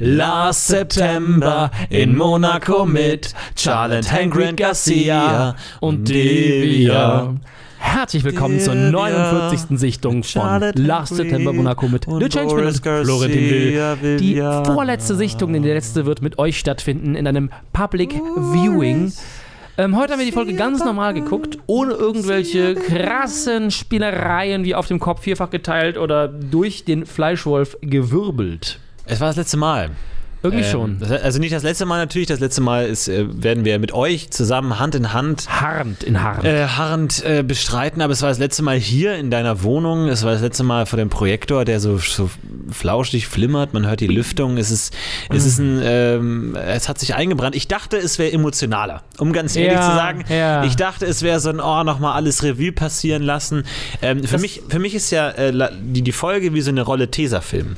Last September in Monaco mit Charlotte Hank Garcia und Devia. Herzlich willkommen zur 49. Sichtung von Last September Monaco mit Le Changeman und Florentin Will. Die vorletzte Sichtung, denn die letzte wird mit euch stattfinden in einem Public Viewing. Ähm, heute haben wir die Folge ganz normal geguckt, ohne irgendwelche krassen Spielereien wie auf dem Kopf vierfach geteilt oder durch den Fleischwolf gewirbelt. Es war das letzte Mal. Irgendwie Ähm, schon. Also nicht das letzte Mal natürlich. Das letzte Mal ist, äh, werden wir mit euch zusammen Hand in Hand Harrend in Harrend. äh, harrend äh, bestreiten. Aber es war das letzte Mal hier in deiner Wohnung. Es war das letzte Mal vor dem Projektor, der so, so flauschig flimmert. Man hört die Lüftung. Es ist, es ist ein, ähm, es hat sich eingebrannt. Ich dachte, es wäre emotionaler. Um ganz ehrlich Ja, zu sagen, ja. ich dachte, es wäre so ein, oh, nochmal alles Revue passieren lassen. Ähm, für, Das- mich, für mich ist ja äh, die, die Folge wie so eine Rolle Tesafilm.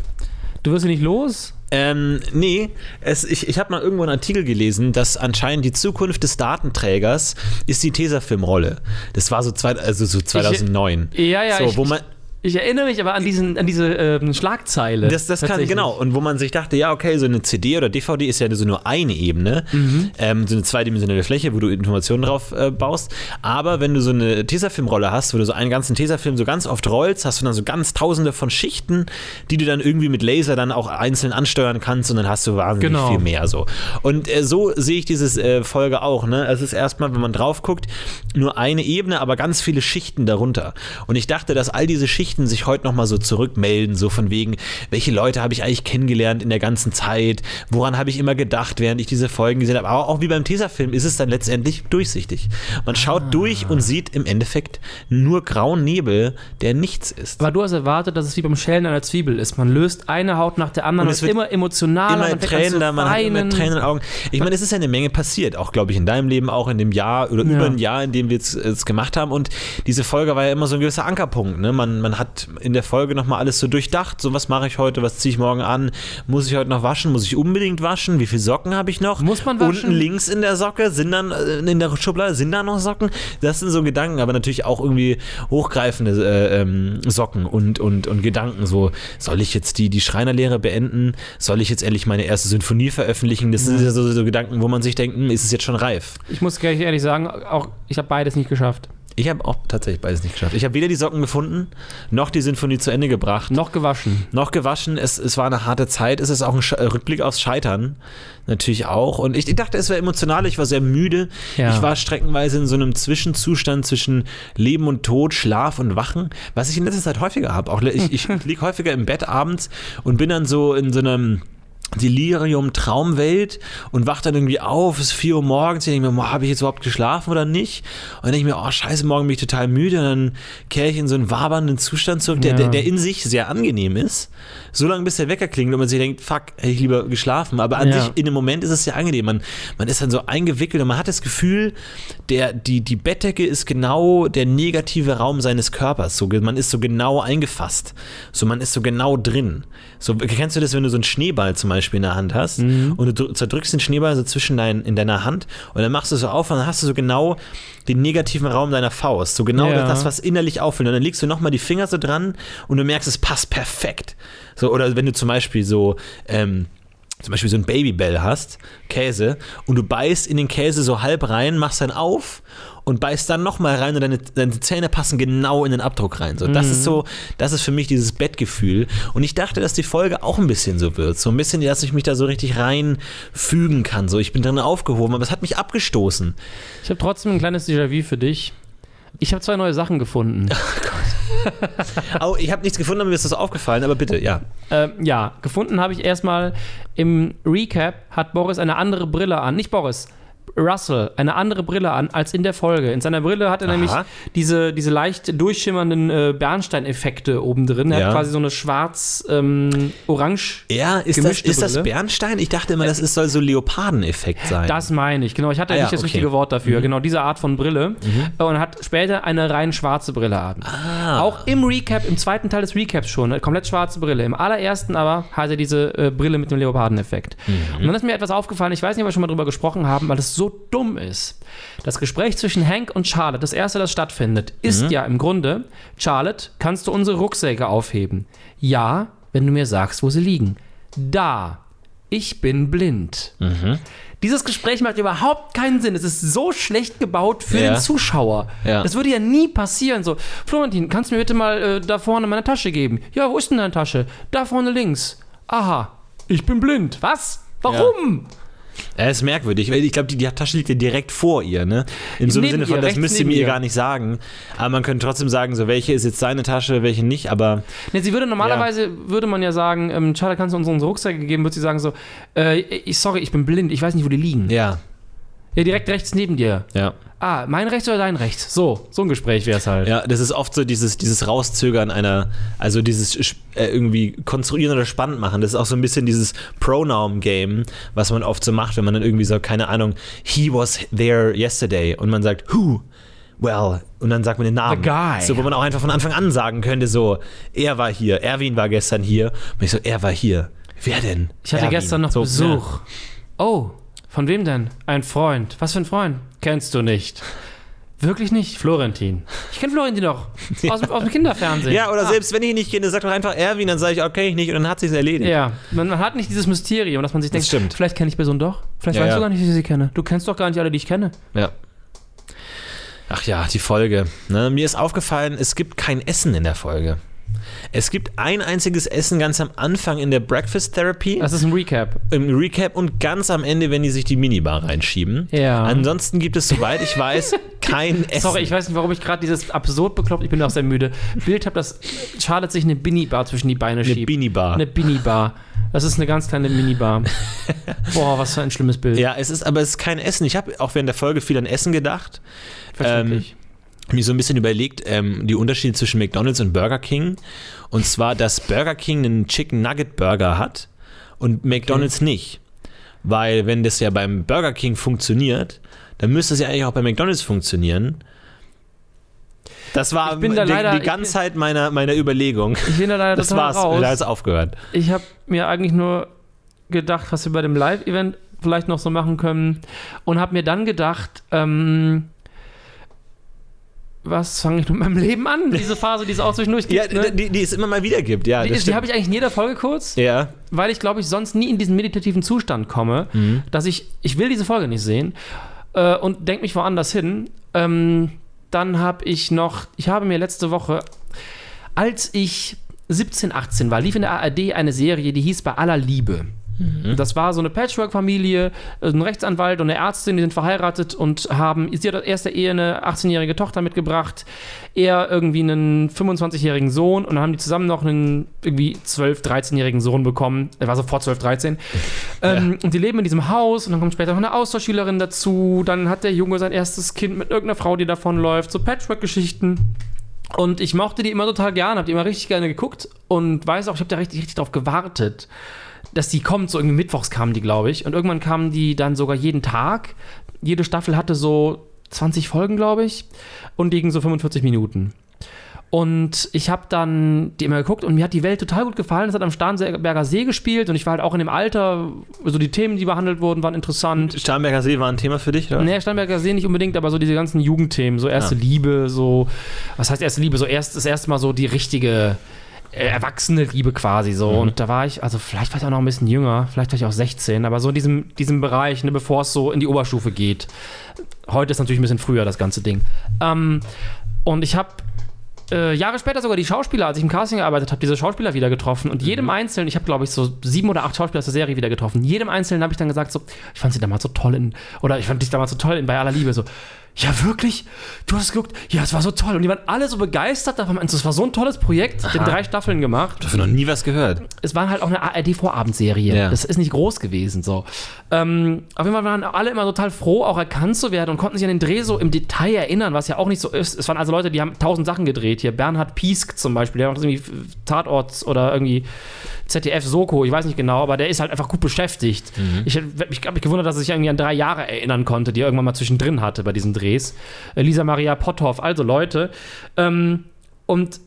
Du wirst sie nicht los? Ähm, nee, es, ich, ich habe mal irgendwo einen Artikel gelesen, dass anscheinend die Zukunft des Datenträgers ist die Tesafilm-Rolle. Das war so, zwei, also so 2009. Ja, ja, so, ich- wo man, Ich erinnere mich aber an, diesen, an diese ähm, Schlagzeile. das, das kann, genau. Und wo man sich dachte, ja, okay, so eine CD oder DVD ist ja so nur eine Ebene, Mhm. ähm, so eine zweidimensionale Fläche, wo du Informationen drauf äh, baust. Aber wenn du so eine Tesafilm-Rolle hast, wo du so einen ganzen Tesafilm so ganz oft rollst, hast du dann so ganz tausende von Schichten, die du dann irgendwie mit Laser dann auch einzeln ansteuern kannst und dann hast du wahnsinnig Genau. viel mehr so. Und äh, so sehe ich diese äh, Folge auch. Ne? Es ist erstmal, wenn man drauf guckt, nur eine Ebene, aber ganz viele Schichten darunter. Und ich dachte, dass all diese Schichten sich heute nochmal so zurückmelden, so von wegen, welche Leute habe ich eigentlich kennengelernt in der ganzen Zeit, woran habe ich immer gedacht, während ich diese Folgen gesehen habe. Aber auch wie beim Tesafilm ist es dann letztendlich durchsichtig. Man schaut durch und sieht im Endeffekt nur grauen Nebel, der nichts ist. Aber du hast erwartet, dass es wie beim Schälen einer Zwiebel ist. Man löst eine Haut nach der anderen Und es wird immer emotionaler. immer man Tränen da, man hat immer. Tränen in den Augen. Ich meine, es ist ja eine Menge passiert, auch glaube ich in deinem Leben, auch in dem Jahr oder Ja. über ein Jahr, in dem wir es es gemacht haben. Und diese Folge war ja immer so ein gewisser Ankerpunkt. Ne? Man, man hat in der Folge nochmal alles so durchdacht. So, was mache ich heute, was ziehe ich morgen an? Muss ich heute noch waschen? Muss ich unbedingt waschen? Wie viele Socken habe ich noch? Muss man waschen? Unten links in der Socke sind dann äh, in der Schublade sind da noch Socken? Das sind so Gedanken, aber natürlich auch irgendwie hochgreifende äh, ähm, Socken und, und, und Gedanken. So, soll ich jetzt die, die Schreinerlehre beenden? Soll ich jetzt endlich meine erste Sinfonie veröffentlichen? Das sind ja so, so Gedanken, wo man sich denkt, hm, ist es jetzt schon reif? Ich muss gleich ehrlich sagen, auch ich habe beides nicht geschafft. Ich habe auch tatsächlich beides nicht geschafft. Ich habe weder die Socken gefunden, noch die Sinfonie zu Ende gebracht. Noch gewaschen. noch gewaschen. Es, es war eine harte Zeit. Es ist auch ein Sch äh, Rückblick aufs Scheitern. Natürlich auch. Und ich, ich dachte, es wäre emotional. Ich war sehr müde. Ja. Ich war streckenweise in so einem Zwischenzustand zwischen Leben und Tod, Schlaf und Wachen, was ich in letzter Zeit häufiger habe. Auch ich, ich liege häufiger im Bett abends und bin dann so in so einem Delirium, Traumwelt und wach dann irgendwie auf, es ist 4 Uhr morgens, ich denke mir, habe ich jetzt überhaupt geschlafen oder nicht? Und dann denke ich mir, oh scheiße, morgen bin ich total müde und dann kehre ich in so einen wabernden Zustand zurück, der, Ja. der, der in sich sehr angenehm ist, so lange bis der Wecker klingelt und man sich denkt, fuck, hätte ich lieber geschlafen. Aber an Ja. sich, in dem Moment ist es sehr angenehm. Man, man ist dann so eingewickelt und man hat das Gefühl, der, die, die Bettdecke ist genau der negative Raum seines Körpers. So, man ist so genau eingefasst. So, man ist so genau drin. So, kennst du das, wenn du so einen Schneeball zum Beispiel in der Hand hast Mhm. und du drü- zerdrückst den Schneeball so zwischen dein, in deiner Hand und dann machst du so auf und dann hast du so genau den negativen Raum deiner Faust. So genau Ja. das, was innerlich auffällt. Und dann legst du nochmal die Finger so dran und du merkst, es passt perfekt. So, oder wenn du zum Beispiel so, ähm, zum Beispiel so ein Babybell hast, Käse, und du beißt in den Käse so halb rein, machst dann auf und beißt dann nochmal rein und deine, deine Zähne passen genau in den Abdruck rein. So, das ist so, das ist für mich dieses Bettgefühl. Und ich dachte, dass die Folge auch ein bisschen so wird. So ein bisschen, dass ich mich da so richtig reinfügen kann. So, ich bin drin aufgehoben, aber es hat mich abgestoßen. Ich habe trotzdem ein kleines Déjà-vu für dich. Ich habe zwei neue Sachen gefunden. Oh, ich habe nichts gefunden, aber mir ist das aufgefallen, aber bitte, ja. ähm, ja, gefunden habe ich erstmal im Recap hat Boris eine andere Brille an. Nicht Boris. Russell eine andere Brille an als in der Folge. In seiner Brille hat er Aha. nämlich diese, diese leicht durchschimmernden äh, Bernsteineffekte oben drin. Er Ja. hat quasi so eine schwarz-orange. Ja, ist das, ist das. Bernstein? Ich dachte immer, das ist, soll so Leopardeneffekt sein. das meine ich, genau. Ich hatte Ah ja, nicht das okay. richtige Wort dafür. Genau, diese Art von Brille. Äh, Und hat später eine rein schwarze Brille an. ah. Auch im Recap, im zweiten Teil des Recaps schon, eine komplett schwarze Brille. Im allerersten aber hat er diese äh, Brille mit dem Leopardeneffekt. Und dann ist mir etwas aufgefallen, ich weiß nicht, ob wir schon mal drüber gesprochen haben, weil es so dumm ist. Das Gespräch zwischen Hank und Charlotte, das erste, das stattfindet, ist ja im Grunde, Charlotte, kannst du unsere Rucksäcke aufheben? Ja, wenn du mir sagst, wo sie liegen. Da. ich bin blind. Mhm. Dieses Gespräch macht überhaupt keinen Sinn. Es ist so schlecht gebaut für Ja. den Zuschauer. Ja. Das würde ja nie passieren. So, Florentin, kannst du mir bitte mal äh, da vorne meine Tasche geben? Ja, wo ist denn deine Tasche? Da vorne links. Aha, ich bin blind. Was? Warum? Er ist merkwürdig, weil ich glaube, die, die Tasche liegt ja direkt vor ihr, ne? In so einem Sinne von, das müsst ihr mir ihr. gar nicht sagen. Aber man könnte trotzdem sagen, so, welche ist jetzt seine Tasche, welche nicht, aber Ne, sie würde normalerweise, würde man ja sagen, ähm, Charlotte, kannst du uns unsere Rucksäcke geben? Würde sie sagen so, äh, ich, sorry, ich bin blind, ich weiß nicht, wo die liegen. Ja, ja, direkt rechts neben dir. ja. Ah, mein rechts oder dein rechts? So, so ein Gespräch wäre es halt. Ja, das ist oft so dieses, dieses Rauszögern einer, also dieses äh, irgendwie konstruieren oder spannend machen. Das ist auch so ein bisschen dieses Pronoun-Game, was man oft so macht, wenn man dann irgendwie so, keine Ahnung, he was there yesterday und man sagt, who? Well, und dann sagt man den Namen. The guy. So, wo man auch einfach von Anfang an sagen könnte, so, er war hier, Erwin war gestern hier. Und ich so, er war hier. Wer denn? Ich hatte Erwin. gestern noch so, Besuch. Oh, von wem denn? Ein Freund. Was für ein Freund? Kennst du nicht. Wirklich nicht? Florentin. Ich kenne Florentin doch. Aus, dem- aus dem Kinderfernsehen. Ja, oder Ah. selbst wenn ich ihn nicht kenne, sag doch einfach Erwin, dann sage ich, okay, ich nicht, und dann hat sich's erledigt. Ja, man, man hat nicht dieses Mysterium, dass man sich denkt, stimmt. vielleicht kenne ich Person doch. Vielleicht Ja, weißt ja. du gar nicht, wie ich sie kenne. Du kennst doch gar nicht alle, die ich kenne. Ja. Ach ja, die Folge. Ne, mir ist aufgefallen, es gibt kein Essen in der Folge. Es gibt ein einziges Essen ganz am Anfang in der Breakfast Therapy, Das ist ein Recap. im Recap und ganz am Ende, wenn die sich die Minibar reinschieben. Ja. Ansonsten gibt es, soweit ich weiß, kein Essen. Sorry, ich weiß nicht, warum ich gerade dieses absurd bekloppt, ich bin auch sehr müde, Bild habe, dass Charlotte sich eine Bini-Bar zwischen die Beine Eine schiebt. Binibar. Eine Bini-Bar. Das ist eine ganz kleine Minibar. Boah, was für ein schlimmes Bild. Ja, es ist, aber es ist kein Essen. Ich habe auch während der Folge viel an Essen gedacht. Verständlich. Mir so ein bisschen überlegt, ähm, die Unterschiede zwischen McDonalds und Burger King. Und zwar, dass Burger King einen Chicken Nugget Burger hat und McDonalds nicht. Weil, wenn das ja beim Burger King funktioniert, dann müsste es ja eigentlich auch bei McDonalds funktionieren. Das war bin da die, leider- die Ganzheit meiner, meiner Überlegung. ich bin da leider Das war's. raus. Da es aufgehört. Ich habe mir eigentlich nur gedacht, was wir bei dem Live-Event vielleicht noch so machen können. Und habe mir dann gedacht, ähm, was fange ich mit meinem Leben an? Diese Phase, die es auch zwischendurch Ja, gibt. ne? die, die es immer mal wieder gibt. Ja, Die, die habe ich eigentlich in jeder Folge kurz, ja. weil ich glaube ich sonst nie in diesen meditativen Zustand komme, Mhm. dass ich, ich will diese Folge nicht sehen äh, und denke mich woanders hin. Ähm, dann habe ich noch, ich habe mir letzte Woche, als ich 17, 18 war, lief in der ARD eine Serie, die hieß Bei aller Liebe. Das war so eine Patchwork-Familie, ein Rechtsanwalt und eine Ärztin, die sind verheiratet und haben, sie hat aus erster Ehe eine 18-jährige Tochter mitgebracht, er irgendwie einen 25-jährigen Sohn und dann haben die zusammen noch einen irgendwie 12-, 13-jährigen Sohn bekommen. Er war sofort 12, 13. Ähm, und die leben in diesem Haus und dann kommt später noch eine Austauschschülerin dazu. Dann hat der Junge sein erstes Kind mit irgendeiner Frau, die davonläuft. So Patchwork-Geschichten. Und ich mochte die immer total gerne, habe die immer richtig gerne geguckt und weiß auch, ich habe da richtig, richtig drauf gewartet, dass die kommt. So irgendwie mittwochs kamen die, glaube ich. Und irgendwann kamen die dann sogar jeden Tag. Jede Staffel hatte so 20 Folgen, glaube ich. Und die gingen so 45 Minuten. Und ich habe dann die immer geguckt und mir hat die Welt total gut gefallen. Es hat am Starnberger See gespielt und ich war halt auch in dem Alter, so die Themen, die behandelt wurden, waren interessant. Starnberger See war ein Thema für dich, oder? Nee, Starnberger See nicht unbedingt, aber so diese ganzen Jugendthemen, so erste Ah. Liebe, so, was heißt erste Liebe? So erst das erste Mal so die richtige erwachsene Liebe quasi so. Mhm. Und da war ich, also vielleicht war ich auch noch ein bisschen jünger, vielleicht war ich auch 16, aber so in diesem, diesem Bereich, ne, bevor es so in die Oberstufe geht. Heute ist natürlich ein bisschen früher das ganze Ding. Ähm, und ich habe äh, Jahre später sogar die Schauspieler, als ich im Casting gearbeitet habe, diese Schauspieler wieder getroffen. Und jedem Mhm. Einzelnen, ich habe glaube ich so sieben oder acht Schauspieler aus der Serie wieder getroffen. Jedem Einzelnen habe ich dann gesagt, so, ich fand sie damals so toll in, oder ich fand dich damals so toll in Bei aller Liebe. So, ja wirklich? Du hast geguckt? Ja, es war so toll. Und die waren alle so begeistert davon. Es war so ein tolles Projekt. Ich habe drei Staffeln gemacht Dafür noch nie was gehört. es war halt auch eine ARD-Vorabendserie. Ja. Das ist nicht groß gewesen. So. Ähm, auf jeden Fall waren alle immer total froh, auch erkannt zu werden und konnten sich an den Dreh so im Detail erinnern, was ja auch nicht so ist. Es waren also Leute, die haben tausend Sachen gedreht. Hier Bernhard Piesk zum Beispiel, der macht irgendwie Tatorts oder irgendwie ZDF Soko, ich weiß nicht genau, aber der ist halt einfach gut beschäftigt. Ich habe mich, hab mich gewundert, dass er sich irgendwie an drei Jahre erinnern konnte, die er irgendwann mal zwischendrin hatte bei diesen Drehs. Äh, Lisa Maria Potthoff, also Leute. Ähm, und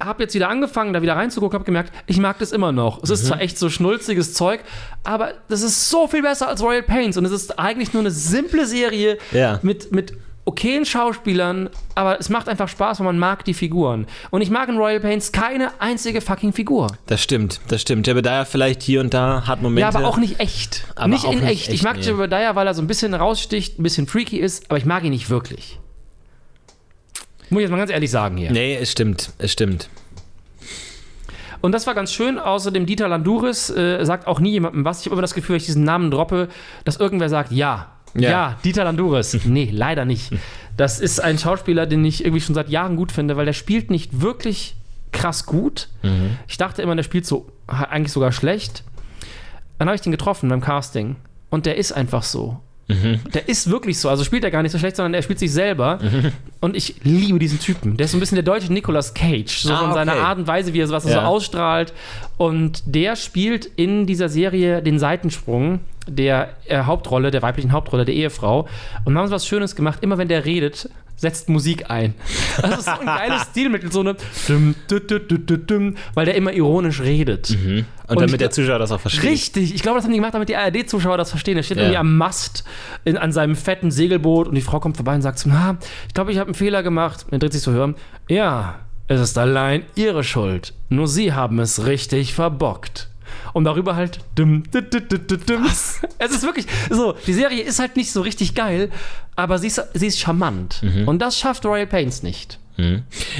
habe jetzt wieder angefangen, da wieder reinzugucken, habe gemerkt, ich mag das immer noch. Es ist zwar echt so schnulziges Zeug, aber das ist so viel besser als Royal Pains und es ist eigentlich nur eine simple Serie Ja. mit, mit okayen Schauspielern, aber es macht einfach Spaß, weil man mag die Figuren. Und ich mag in Royal Pains keine einzige fucking Figur. Das stimmt, das stimmt. Jebediah vielleicht hier und da hat Momente. Ja, aber auch nicht echt. Aber nicht in nicht echt. Ich echt, mag nee. Jebediah, weil er so ein bisschen raussticht, ein bisschen freaky ist, aber ich mag ihn nicht wirklich. Muss ich jetzt mal ganz ehrlich sagen hier. Nee, es stimmt, es stimmt. Und das war ganz schön. Außerdem Dieter Landuris äh, sagt auch nie jemandem was. Ich habe immer das Gefühl, wenn ich diesen Namen droppe, dass irgendwer sagt, ja. Ja, Ja. Dieter Landuris. nee, leider nicht. Das ist ein Schauspieler, den ich irgendwie schon seit Jahren gut finde, weil der spielt nicht wirklich krass gut. Ich dachte immer, der spielt so eigentlich sogar schlecht. Dann habe ich den getroffen beim Casting und der ist einfach so. Der ist wirklich so. Also spielt er gar nicht so schlecht, sondern er spielt sich selber. Und ich liebe diesen Typen. Der ist so ein bisschen der deutsche Nicolas Cage. So Ah, von seiner okay. Art und Weise, wie er was er so Ja. ausstrahlt. Und der spielt in dieser Serie den Seitensprung der äh, Hauptrolle, der weiblichen Hauptrolle, der Ehefrau. Und haben sie was Schönes gemacht. Immer wenn der redet, setzt Musik ein. Das ist so ein geiles Stilmittel, so eine dum, dum, dum, weil der immer ironisch redet. Und, Und damit der Zuschauer das auch versteht. Richtig, ich glaube, das haben die gemacht, damit die ARD-Zuschauer das verstehen. Er steht Ja. irgendwie am Mast in, an seinem fetten Segelboot und die Frau kommt vorbei und sagt zu ihm, "Ah, ich glaube, ich habe einen Fehler gemacht. Er dreht sich zu hören. Ja, es ist allein ihre Schuld. Nur sie haben es richtig verbockt. Und darüber halt dum, dum, dum. Es ist wirklich so, die Serie ist halt nicht so richtig geil, aber sie ist, sie ist charmant. Und das schafft Royal Pains nicht.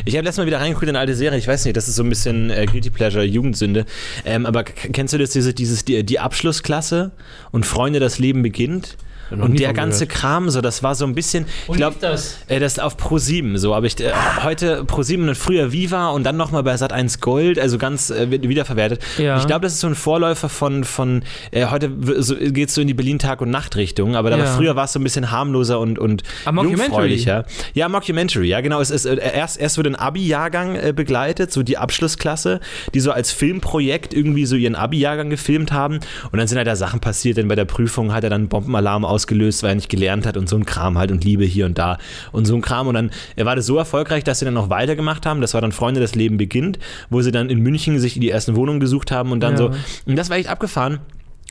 Ich habe letztes Mal wieder reingeguckt in eine alte Serie. Ich weiß nicht, das ist so ein bisschen äh, Guilty Pleasure, Jugendsünde. Ähm, aber kennst du das, dieses, dieses die, die Abschlussklasse und Freunde, das Leben beginnt? Und der ganze gehört. Kram, so, das war so ein bisschen. Ich glaube, das? äh, das ist auf Pro7 so, aber ich äh, heute Pro7 und früher Viva und dann nochmal bei Sat1 Gold, also ganz äh, wiederverwertet. Ja. Ich glaube, das ist so ein Vorläufer von, von äh, heute so, geht es so in die Berlin Tag- und Nacht-Richtung, aber Ja. früher war es so ein bisschen harmloser und, und Ah, jungfräulicher. Ja, Mockumentary, ja, genau. Es ist, äh, erst, erst wird ein Abi-Jahrgang äh, begleitet, so die Abschlussklasse, die so als Filmprojekt irgendwie so ihren Abi-Jahrgang gefilmt haben. Und dann sind halt da Sachen passiert, denn bei der Prüfung hat er dann Bombenalarm ausgelöst, weil er nicht gelernt hat und so ein Kram halt und Liebe hier und da und so ein Kram. Und dann äh, war das so erfolgreich, dass sie dann noch weitergemacht haben. Das war dann Freunde, das Leben beginnt, wo sie dann in München sich die ersten Wohnungen gesucht haben und dann Ja. so. Und das war echt abgefahren.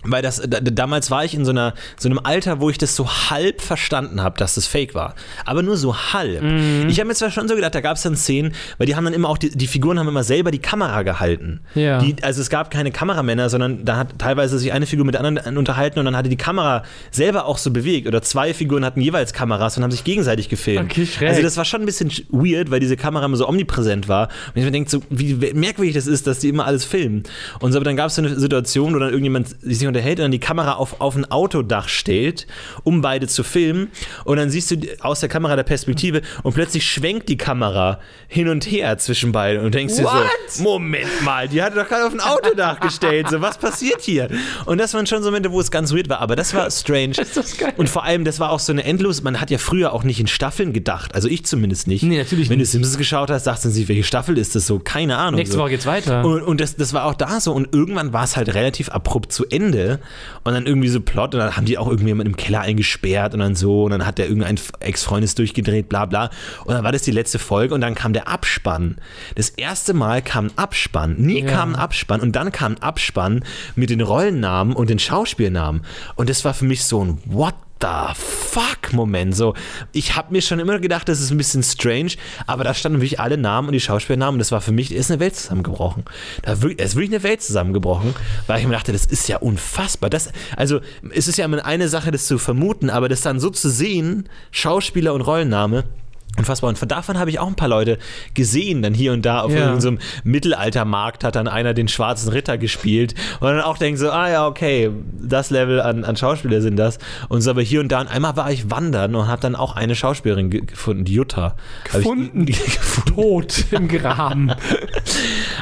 Weil das, da, damals war ich in so, einer, so einem Alter, wo ich das so halb verstanden habe, dass das fake war. Aber nur so halb. Mhm. Ich habe mir zwar schon so gedacht, da gab es dann Szenen, weil die haben dann immer auch, die, die Figuren haben immer selber die Kamera gehalten. Ja. Die, also es gab keine Kameramänner, sondern da hat teilweise sich eine Figur mit der anderen unterhalten und dann hatte die Kamera selber auch so bewegt. Oder zwei Figuren hatten jeweils Kameras und haben sich gegenseitig gefilmt. Okay, schräg. Also das war schon ein bisschen weird, weil diese Kamera immer so omnipräsent war. Und ich mir denke so, wie merkwürdig das ist, dass die immer alles filmen. Und so, aber dann gab es so eine Situation, wo dann irgendjemand sich und dann die Kamera auf, auf ein Autodach stellt, um beide zu filmen. Und dann siehst du aus der Kamera der Perspektive und plötzlich schwenkt die Kamera hin und her zwischen beiden und denkst dir What? so, Moment mal, die hatte doch gerade auf ein Autodach gestellt. So, was passiert hier? Und das waren schon so Momente, wo es ganz weird war. Aber das war strange. Das. Und vor allem, das war auch so eine endlos. Man hat ja früher auch nicht in Staffeln gedacht. Also ich zumindest nicht. Nee, natürlich Wenn du nicht. Simpsons geschaut hast, dachtest du sich, welche Staffel ist das so? Keine Ahnung. Nächste so. Woche geht's weiter. Und, und das, das war auch da so. Und irgendwann war es halt relativ abrupt zu Ende. Und dann irgendwie so Plot. Und dann haben die auch irgendjemand im Keller eingesperrt und dann so. Und dann hat der irgendein Ex-Freund ist durchgedreht, bla bla. Und dann war das die letzte Folge. Und dann kam der Abspann. Das erste Mal kam ein Abspann. Nie Ja. kam ein Abspann. Und dann kam ein Abspann mit den Rollennamen und den Schauspielnamen. Und das war für mich so ein What the fuck Moment. So, ich habe mir schon immer gedacht, das ist ein bisschen strange, aber da standen wirklich alle Namen und die Schauspielnamen und das war für mich, ist eine Welt zusammengebrochen. Da ist wirklich eine Welt zusammengebrochen, weil ich mir dachte, das ist ja unfassbar. Das, also, es ist ja immer eine Sache, das zu vermuten, aber das dann so zu sehen, Schauspieler und Rollenname, Unfassbar. Und von davon habe ich auch ein paar Leute gesehen, dann hier und da auf Ja. irgendeinem Mittelaltermarkt hat dann einer den schwarzen Ritter gespielt und dann auch denkt so, ah ja, okay, das Level an, an Schauspieler sind das. Und so aber hier und da, und einmal war ich wandern und habe dann auch eine Schauspielerin ge gefunden, die Jutta. Gefunden? Ich, gefunden. Tot im Graben.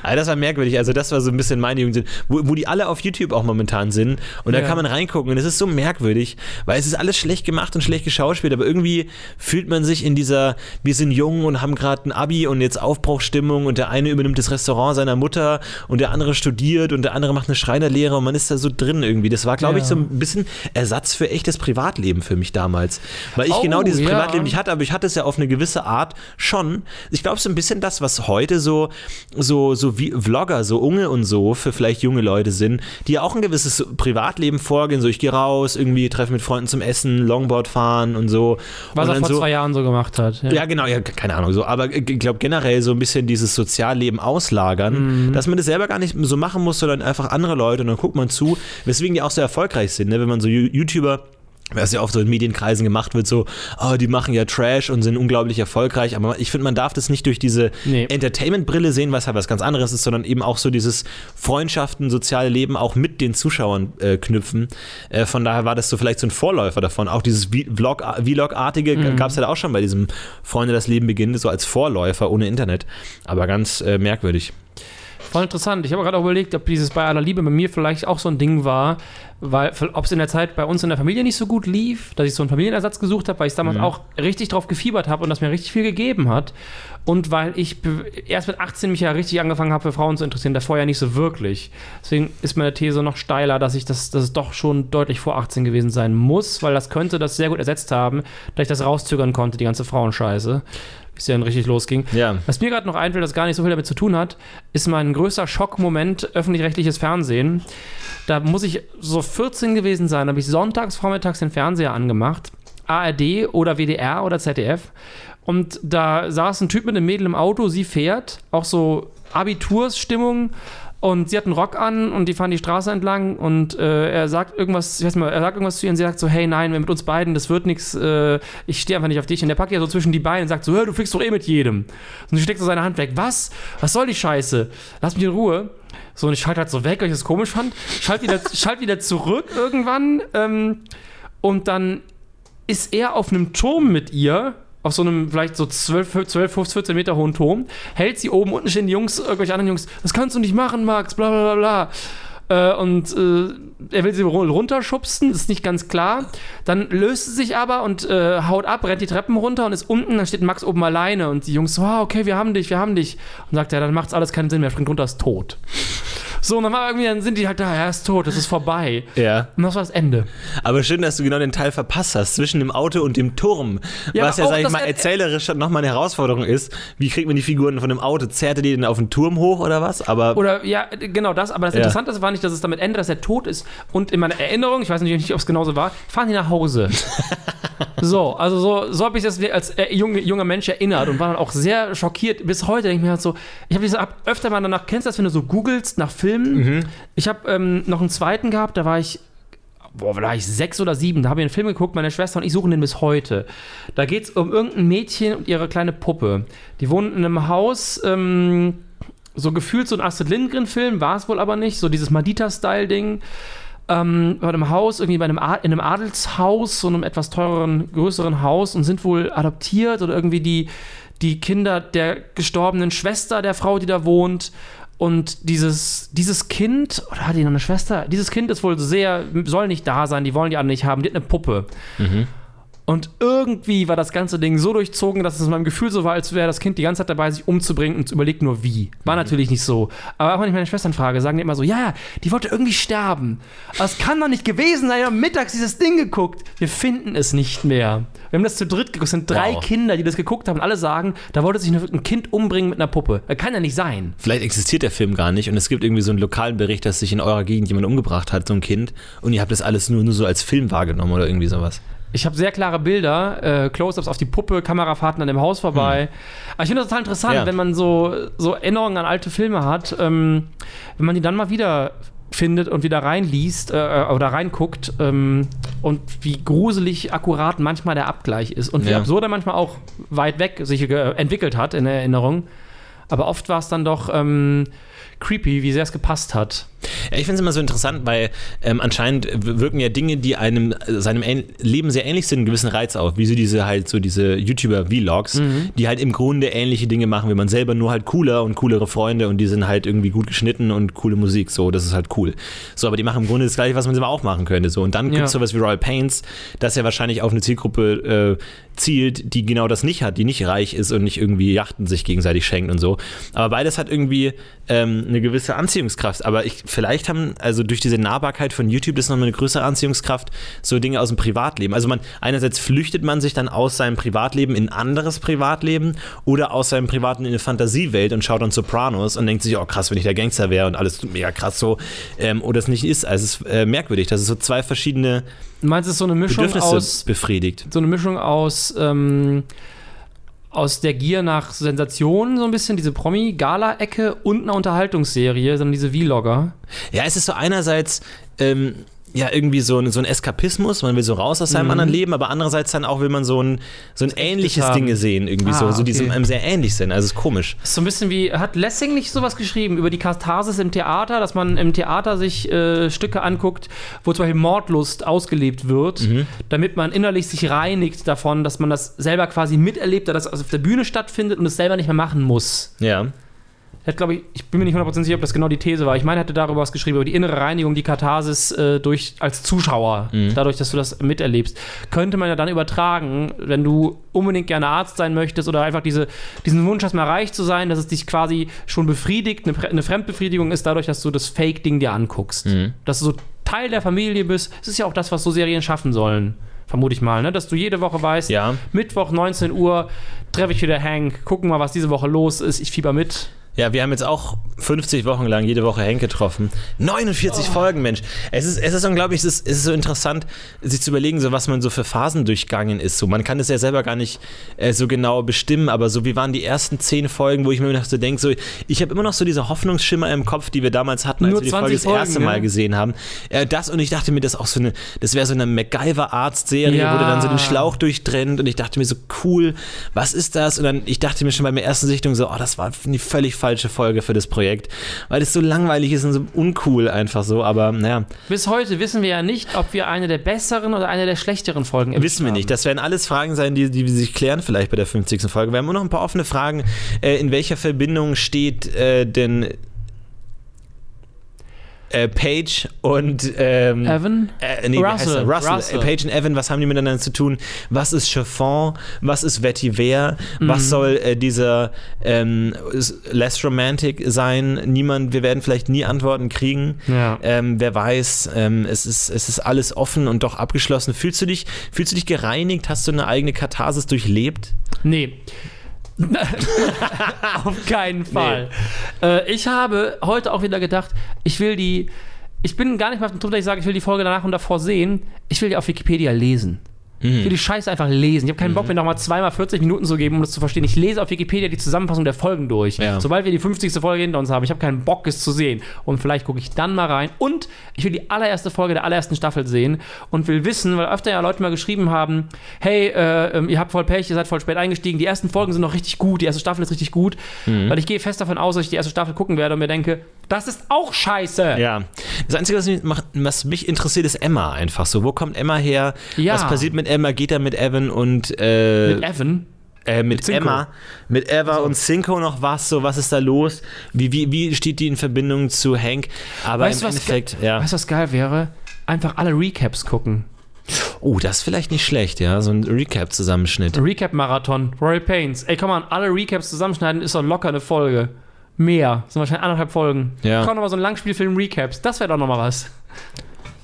Also das war merkwürdig. Also das war so ein bisschen meine Jugend, wo, wo die alle auf YouTube auch momentan sind. Und da Ja. kann man reingucken und es ist so merkwürdig, weil es ist alles schlecht gemacht und schlecht geschauspielt, aber irgendwie fühlt man sich in dieser, wir sind jung und haben gerade ein Abi und jetzt Aufbruchstimmung und der eine übernimmt das Restaurant seiner Mutter und der andere studiert und der andere macht eine Schreinerlehre und man ist da so drin irgendwie. Das war, glaube ich, Ja. so ein bisschen Ersatz für echtes Privatleben für mich damals. Weil ich Oh, genau dieses ja. Privatleben nicht hatte, aber ich hatte es ja auf eine gewisse Art schon. Ich glaube, so ein bisschen das, was heute so, so, so so wie Vlogger, so Unge und so, für vielleicht junge Leute sind, die ja auch ein gewisses Privatleben vorgehen, so ich gehe raus, irgendwie treffe mit Freunden zum Essen, Longboard fahren und so. Was und er vor so, zwei Jahren so gemacht hat. ja. ja, genau, ja, keine Ahnung, so, aber ich glaube generell so ein bisschen dieses Sozialleben auslagern, Mhm. dass man das selber gar nicht so machen muss, sondern einfach andere Leute und dann guckt man zu, weswegen die auch so erfolgreich sind, ne? wenn man so YouTuber was ja oft so in Medienkreisen gemacht wird, so, oh, die machen ja Trash und sind unglaublich erfolgreich, aber ich finde, man darf das nicht durch diese Nee. Entertainment-Brille sehen, was halt was ganz anderes ist, sondern eben auch so dieses Freundschaften, soziale Leben auch mit den Zuschauern äh, knüpfen. Äh, von daher war das so vielleicht so ein Vorläufer davon. Auch dieses Vlog-artige Mhm. gab es halt auch schon bei diesem Freunde das Leben beginnt, so als Vorläufer ohne Internet. Aber ganz äh, merkwürdig. Voll interessant. Ich habe gerade auch überlegt, ob dieses bei aller Liebe bei mir vielleicht auch so ein Ding war, weil ob es in der Zeit bei uns in der Familie nicht so gut lief, dass ich so einen Familienersatz gesucht habe, weil ich damals auch richtig drauf gefiebert habe und das mir richtig viel gegeben hat. Und weil ich erst mit 18 mich ja richtig angefangen habe, für Frauen zu interessieren, davor ja nicht so wirklich. Deswegen ist meine These noch steiler, dass ich das, dass es doch schon deutlich vor 18 gewesen sein muss, weil das könnte das sehr gut ersetzt haben, da ich das rauszögern konnte, die ganze Frauenscheiße. Bis ja dann richtig losging. Ja. Was mir gerade noch einfällt, das gar nicht so viel damit zu tun hat, ist mein größter Schockmoment öffentlich-rechtliches Fernsehen. Da muss ich so 14 gewesen sein, da habe ich sonntags vormittags den Fernseher angemacht. ARD oder WDR oder ZDF. Und da saß ein Typ mit einem Mädel im Auto, sie fährt, auch so Abitursstimmung. Und sie hat einen Rock an und die fahren die Straße entlang und äh, er sagt irgendwas, ich weiß mal, er sagt irgendwas zu ihr und sie sagt so, hey nein, mit uns beiden, das wird nichts, äh, ich stehe einfach nicht auf dich. Und der packt ja so zwischen die Beine und sagt so, hör, du fliegst doch eh mit jedem. Und sie steckt so seine Hand weg. Was? Was soll die Scheiße? Lass mich in Ruhe. So, und ich schalte halt so weg, weil ich das komisch fand. Schalt wieder, schalt wieder zurück irgendwann. Ähm, und dann ist er auf einem Turm mit ihr, auf so einem vielleicht so 12, 12 15, 14 Meter hohen Turm, hält sie oben, unten stehen die Jungs, irgendwelche anderen Jungs, das kannst du nicht machen, Max, bla bla bla bla. Äh, und äh, er will sie runterschubsen, ist nicht ganz klar. Dann löst sie sich aber und äh, haut ab, rennt die Treppen runter und ist unten, dann steht Max oben alleine und die Jungs so, ah, okay, wir haben dich, wir haben dich. Und sagt er, dann macht's alles keinen Sinn mehr, springt runter, ist tot. So, und dann, war irgendwie, dann sind die halt da, er ist tot, es ist vorbei. Ja. Und das war das Ende. Aber schön, dass du genau den Teil verpasst hast, zwischen dem Auto und dem Turm. Ja, was ja, sag ich mal, er- erzählerisch nochmal eine Herausforderung ist. Wie kriegt man die Figuren von dem Auto? Zerrt er die denn auf den Turm hoch oder was? Aber Oder ja, genau das, aber das Ja. Interessante war nicht, dass es damit endet, dass er tot ist. Und in meiner Erinnerung, ich weiß natürlich nicht, ob es genauso war, fahren die nach Hause. so, also so, so habe ich das als äh, junge, junger Mensch erinnert und war dann auch sehr schockiert. Bis heute denke ich mir halt so, ich habe hab öfter mal danach, kennst du das, wenn du so googelst nach Filmen? Ich habe ähm, noch einen zweiten gehabt, da war ich boah, ich sechs oder sieben, da habe ich einen Film geguckt, meine Schwester und ich suchen den bis heute. Da geht es um irgendein Mädchen und ihre kleine Puppe. Die wohnen in einem Haus, ähm, so gefühlt so ein Astrid Lindgren-Film, war es wohl aber nicht, so dieses Madita-Style-Ding. Ähm, bei einem Haus, irgendwie bei einem A in einem Adelshaus, so einem etwas teureren, größeren Haus und sind wohl adoptiert oder irgendwie die, die Kinder der gestorbenen Schwester der Frau, die da wohnt. Und dieses, dieses Kind, oder hat die noch eine Schwester? Dieses Kind ist wohl sehr, soll nicht da sein, die wollen die alle nicht haben, die hat eine Puppe. Und irgendwie war das ganze Ding so durchzogen, dass es in meinem Gefühl so war, als wäre das Kind die ganze Zeit dabei, sich umzubringen und überlegt nur wie. War natürlich nicht so. Aber auch wenn ich meine Schwestern frage, sagen die immer so, ja, ja, die wollte irgendwie sterben. Aber es kann doch nicht gewesen sein, wir haben mittags dieses Ding geguckt. Wir finden es nicht mehr. Wir haben das zu dritt geguckt. Es sind drei Wow. Kinder, die das geguckt haben und alle sagen, da wollte sich ein Kind umbringen mit einer Puppe. Das kann ja nicht sein. vielleicht existiert der Film gar nicht und es gibt irgendwie so einen lokalen Bericht, dass sich in eurer Gegend jemand umgebracht hat, so ein Kind, und ihr habt das alles nur, nur so als Film wahrgenommen oder irgendwie sowas. Ich habe sehr klare Bilder, äh, Close-ups auf die Puppe, Kamerafahrten an dem Haus vorbei. Aber ich finde das total interessant, Ja. wenn man so, so Erinnerungen an alte Filme hat, ähm, wenn man die dann mal wieder findet und wieder reinliest äh, oder reinguckt ähm, und wie gruselig akkurat manchmal der Abgleich ist und wie Ja. absurd er manchmal auch weit weg sich äh, entwickelt hat in der Erinnerung. Aber oft war es dann doch ähm, creepy, wie sehr es gepasst hat. Ja, ich finde es immer so interessant, weil ähm, anscheinend wirken ja Dinge, die einem äh, seinem Ähn Leben sehr ähnlich sind, einen gewissen Reiz auf. Wie so diese halt so diese YouTuber-Vlogs, die halt im Grunde ähnliche Dinge machen wie man selber, nur halt cooler und coolere Freunde und die sind halt irgendwie gut geschnitten und coole Musik. So, das ist halt cool. So, aber die machen im Grunde das gleiche, was man selber auch machen könnte. So, und dann gibt es sowas wie Royal Paints, das ja wahrscheinlich auf eine Zielgruppe äh, zielt, die genau das nicht hat, die nicht reich ist und nicht irgendwie Yachten sich gegenseitig schenkt und so. Aber beides hat irgendwie ähm, eine gewisse Anziehungskraft. Aber ich, vielleicht haben, also durch diese Nahbarkeit von YouTube, das ist nochmal eine größere Anziehungskraft, so Dinge aus dem Privatleben. Also man, einerseits flüchtet man sich dann aus seinem Privatleben in anderes Privatleben oder aus seinem Privaten in eine Fantasiewelt und schaut dann Sopranos und denkt sich, oh krass, wenn ich der Gangster wäre und alles mega krass so. Ähm, oder es nicht ist. Also es ist äh, merkwürdig, dass es so zwei verschiedene meinst, es ist so eine Mischung Bedürfnisse aus befriedigt. so eine Mischung aus, ähm, aus der Gier nach Sensationen, so ein bisschen, diese Promi-Gala-Ecke und einer Unterhaltungsserie, sondern diese Vlogger. Ja, es ist so einerseits ähm, ja irgendwie so ein, so ein Eskapismus, man will so raus aus seinem Mhm. anderen Leben, aber andererseits dann auch will man so ein, so ein ähnliches. Dinge sehen, irgendwie Ah, so, so die okay. so einem sehr ähnlich sind. Also es ist komisch. Ist so ein bisschen wie, hat Lessing nicht sowas geschrieben über die Katharsis im Theater, dass man im Theater sich äh, Stücke anguckt, wo zum Beispiel Mordlust ausgelebt wird, Mhm. damit man innerlich sich reinigt davon, dass man das selber quasi miterlebt, dass das auf der Bühne stattfindet und es selber nicht mehr machen muss. Ja. Hat, glaube ich, ich bin mir nicht 100% sicher, ob das genau die These war. Ich meine, er hätte darüber was geschrieben, über die innere Reinigung, die Katharsis äh, durch, als Zuschauer, dadurch, dass du das miterlebst. Könnte man ja dann übertragen, wenn du unbedingt gerne Arzt sein möchtest oder einfach diese, diesen Wunsch hast, mal reich zu sein, dass es dich quasi schon befriedigt, eine, eine Fremdbefriedigung ist, dadurch, dass du das Fake-Ding dir anguckst. Dass du so Teil der Familie bist. Es ist ja auch das, was so Serien schaffen sollen. Vermute ich mal, ne? dass du jede Woche weißt, Ja. Mittwoch 19 Uhr treffe ich wieder Hank, gucken mal, was diese Woche los ist, ich fieber mit. Ja, wir haben jetzt auch 50 Wochen lang jede Woche Henk getroffen. 49 Folgen, Mensch. Es ist, es ist unglaublich, es ist, es ist so interessant, sich zu überlegen, so was man so für Phasen durchgangen ist. So, man kann es ja selber gar nicht äh, so genau bestimmen, aber so wie waren die ersten 10 Folgen, wo ich mir noch so denke, so, ich habe immer noch so diese Hoffnungsschimmer im Kopf, die wir damals hatten, als Nur wir die Folge 20 das erste Folgen, Mal gesehen haben. Äh, das und ich dachte mir, das auch so eine, das wäre so eine MacGyver-Arzt-Serie, Ja. wo der dann so den Schlauch durchtrennt und ich dachte mir so, cool, was ist das? Und dann, ich dachte mir schon bei der ersten Sichtung so, oh, das war völlig falsche Folge für das Projekt, weil es so langweilig ist und so uncool einfach so, aber naja, Bis heute wissen wir ja nicht, ob wir eine der besseren oder eine der schlechteren Folgen wissen wir haben. nicht. Das werden alles Fragen sein, die, die sich klären vielleicht bei der 50. Folge. Wir haben nur noch ein paar offene Fragen. Äh, in welcher Verbindung steht äh, denn äh, Paige und ähm, Evan? Äh, nee, Russell? Russell. Russell. Äh, Paige und Evan, was haben die miteinander zu tun? Was ist Chiffon? Was ist Vetiver? Mhm. Was soll äh, dieser ähm, Less Romantic sein? Niemand, wir werden vielleicht nie Antworten kriegen. Ja. Ähm, wer weiß, ähm, es, ist, es ist alles offen und doch abgeschlossen. Fühlst du dich, fühlst du dich gereinigt? Hast du eine eigene Katharsis durchlebt? Nee. Auf keinen Fall. Äh, ich habe heute auch wieder gedacht, ich will die. Ich bin gar nicht mal auf dem Trip, dass ich sage, ich will die Folge danach und davor sehen. Ich will die auf Wikipedia lesen. Ich will die Scheiße einfach lesen. Ich habe keinen Bock, mir nochmal zweimal 40 Minuten zu geben, um das zu verstehen. Ich lese auf Wikipedia die Zusammenfassung der Folgen durch. Ja. Sobald wir die 50. Folge hinter uns haben. Ich habe keinen Bock, es zu sehen. Und vielleicht gucke ich dann mal rein. Und ich will die allererste Folge der allerersten Staffel sehen und will wissen, weil öfter ja Leute mal geschrieben haben, hey, äh, ähm, ihr habt voll Pech, ihr seid voll spät eingestiegen. Die ersten Folgen sind noch richtig gut, die erste Staffel ist richtig gut. Weil ich gehe fest davon aus, dass ich die erste Staffel gucken werde und mir denke, das ist auch scheiße. Ja. Das Einzige, was mich, macht, was mich interessiert, ist Emma einfach so. Wo kommt Emma her? Ja. Was passiert mit Emma? Geht er mit Evan und äh, Mit Evan. Äh, mit Cinco. Emma, mit Eva und Cinco noch was, so was ist da los? Wie, wie, wie steht die in Verbindung zu Hank? Aber Weißt im was Endeffekt, ja. Weißt du, was geil wäre? Einfach alle Recaps gucken. Oh, das ist vielleicht nicht schlecht, ja. So ein Recap-Zusammenschnitt. Recap-Marathon, Royal Pains. Ey, komm mal, alle Recaps zusammenschneiden ist doch locker eine Folge. Mehr. Das sind wahrscheinlich anderthalb Folgen. Ja. Komm nochmal so ein Langspielfilm Recaps. Das wäre doch nochmal was.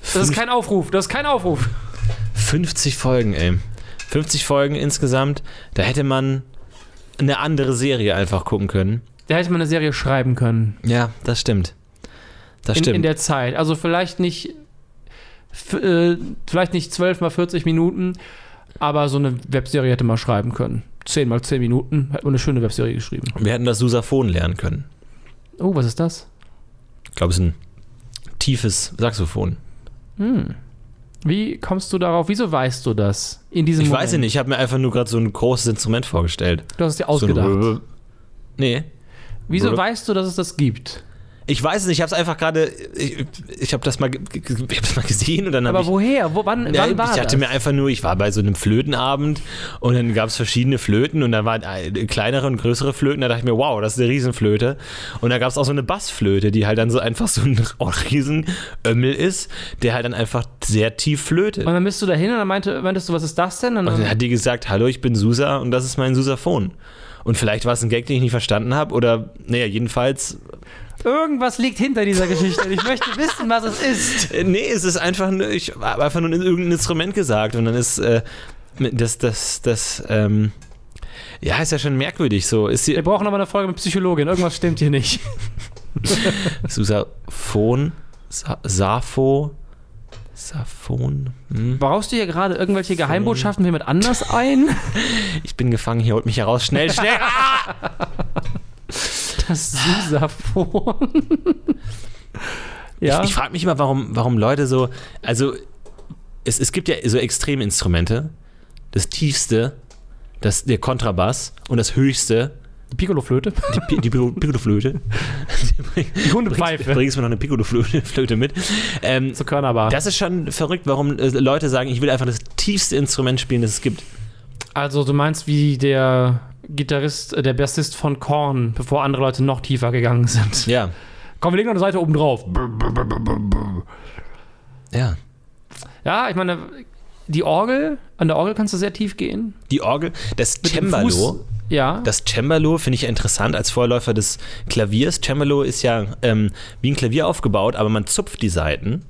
Das ist kein Aufruf. Das ist kein Aufruf. 50 Folgen, ey. 50 Folgen insgesamt. Da hätte man eine andere Serie einfach gucken können. Da hätte man eine Serie schreiben können. Ja, das stimmt. Das In, stimmt. in der Zeit. Also vielleicht nicht. Äh, vielleicht nicht 12 mal 40 Minuten, aber so eine Webserie hätte man schreiben können. 10 mal 10 Minuten hätte man eine schöne Webserie geschrieben. Wir hätten das Susaphon lernen können. Oh, was ist das? Ich glaube, es ist ein tiefes Saxophon. Wie kommst du darauf? Wieso weißt du das? In diesem Ich Moment? weiß ja nicht, ich habe mir einfach nur gerade so ein großes Instrument vorgestellt. Du hast es dir So ausgedacht. Nee. Wieso Oder- weißt du, dass es das gibt? Ich weiß es nicht, ich habe es einfach gerade, ich, ich habe das, mal ich hab das mal gesehen und dann habe Aber woher? Wo, wann, Ja, wann war ich dachte das? mir einfach nur, ich war bei so einem Flötenabend und dann gab es verschiedene Flöten und da waren äh, kleinere und größere Flöten. Da dachte ich mir, wow, das ist eine Riesenflöte. Und da gab es auch so eine Bassflöte, die halt dann so einfach so ein Riesenömmel ist, der halt dann einfach sehr tief flötet. und dann bist du dahin und dann meinte, meintest du, was ist das denn? Und Und dann dann, hat die gesagt, hallo, ich bin Susa und das ist mein Susaphon. Und vielleicht war es ein Gag, den ich nicht verstanden habe oder, naja, jedenfalls Irgendwas liegt hinter dieser Geschichte. Ich möchte wissen, was es ist. Äh, Nee, es ist einfach, nur- ich habe einfach nur irgendein Instrument gesagt und dann ist äh, das, das, das, ähm, ja, ist ja schon merkwürdig so. Ist Wir brauchen aber eine Folge mit Psychologin. Irgendwas stimmt hier nicht. Susaphon, Sa Sappho, Saphon, hm. Brauchst du hier gerade irgendwelche Geheimbotschaften für jemand anders ein? ich bin gefangen, hier holt mich heraus, schnell, schnell. Das Susaphon. ja. Ich, ich frage mich immer, warum, warum Leute so, also es, es gibt ja so Extreminstrumente, das tiefste, das, der Kontrabass und das höchste, die Piccolo-Flöte. die, Pi- die Piccoloflöte. Die Hundepfeife. Bringst mir noch eine Piccoloflöte Flöte mit. Ähm, Zur Körnerbar. das ist schon verrückt, warum äh, Leute sagen, ich will einfach das tiefste Instrument spielen, das es gibt. Also du meinst wie der Gitarrist, äh, der Bassist von Korn, bevor andere Leute noch tiefer gegangen sind. Ja, Komm, wir legen noch eine Seite oben drauf. ja. Ja, ich meine, die Orgel, an der Orgel kannst du sehr tief gehen. Die Orgel, das Mit Cembalo, Ja. das Cembalo finde ich ja interessant als Vorläufer des Klaviers. Cembalo ist ja ähm, wie ein Klavier aufgebaut, aber man zupft die Saiten.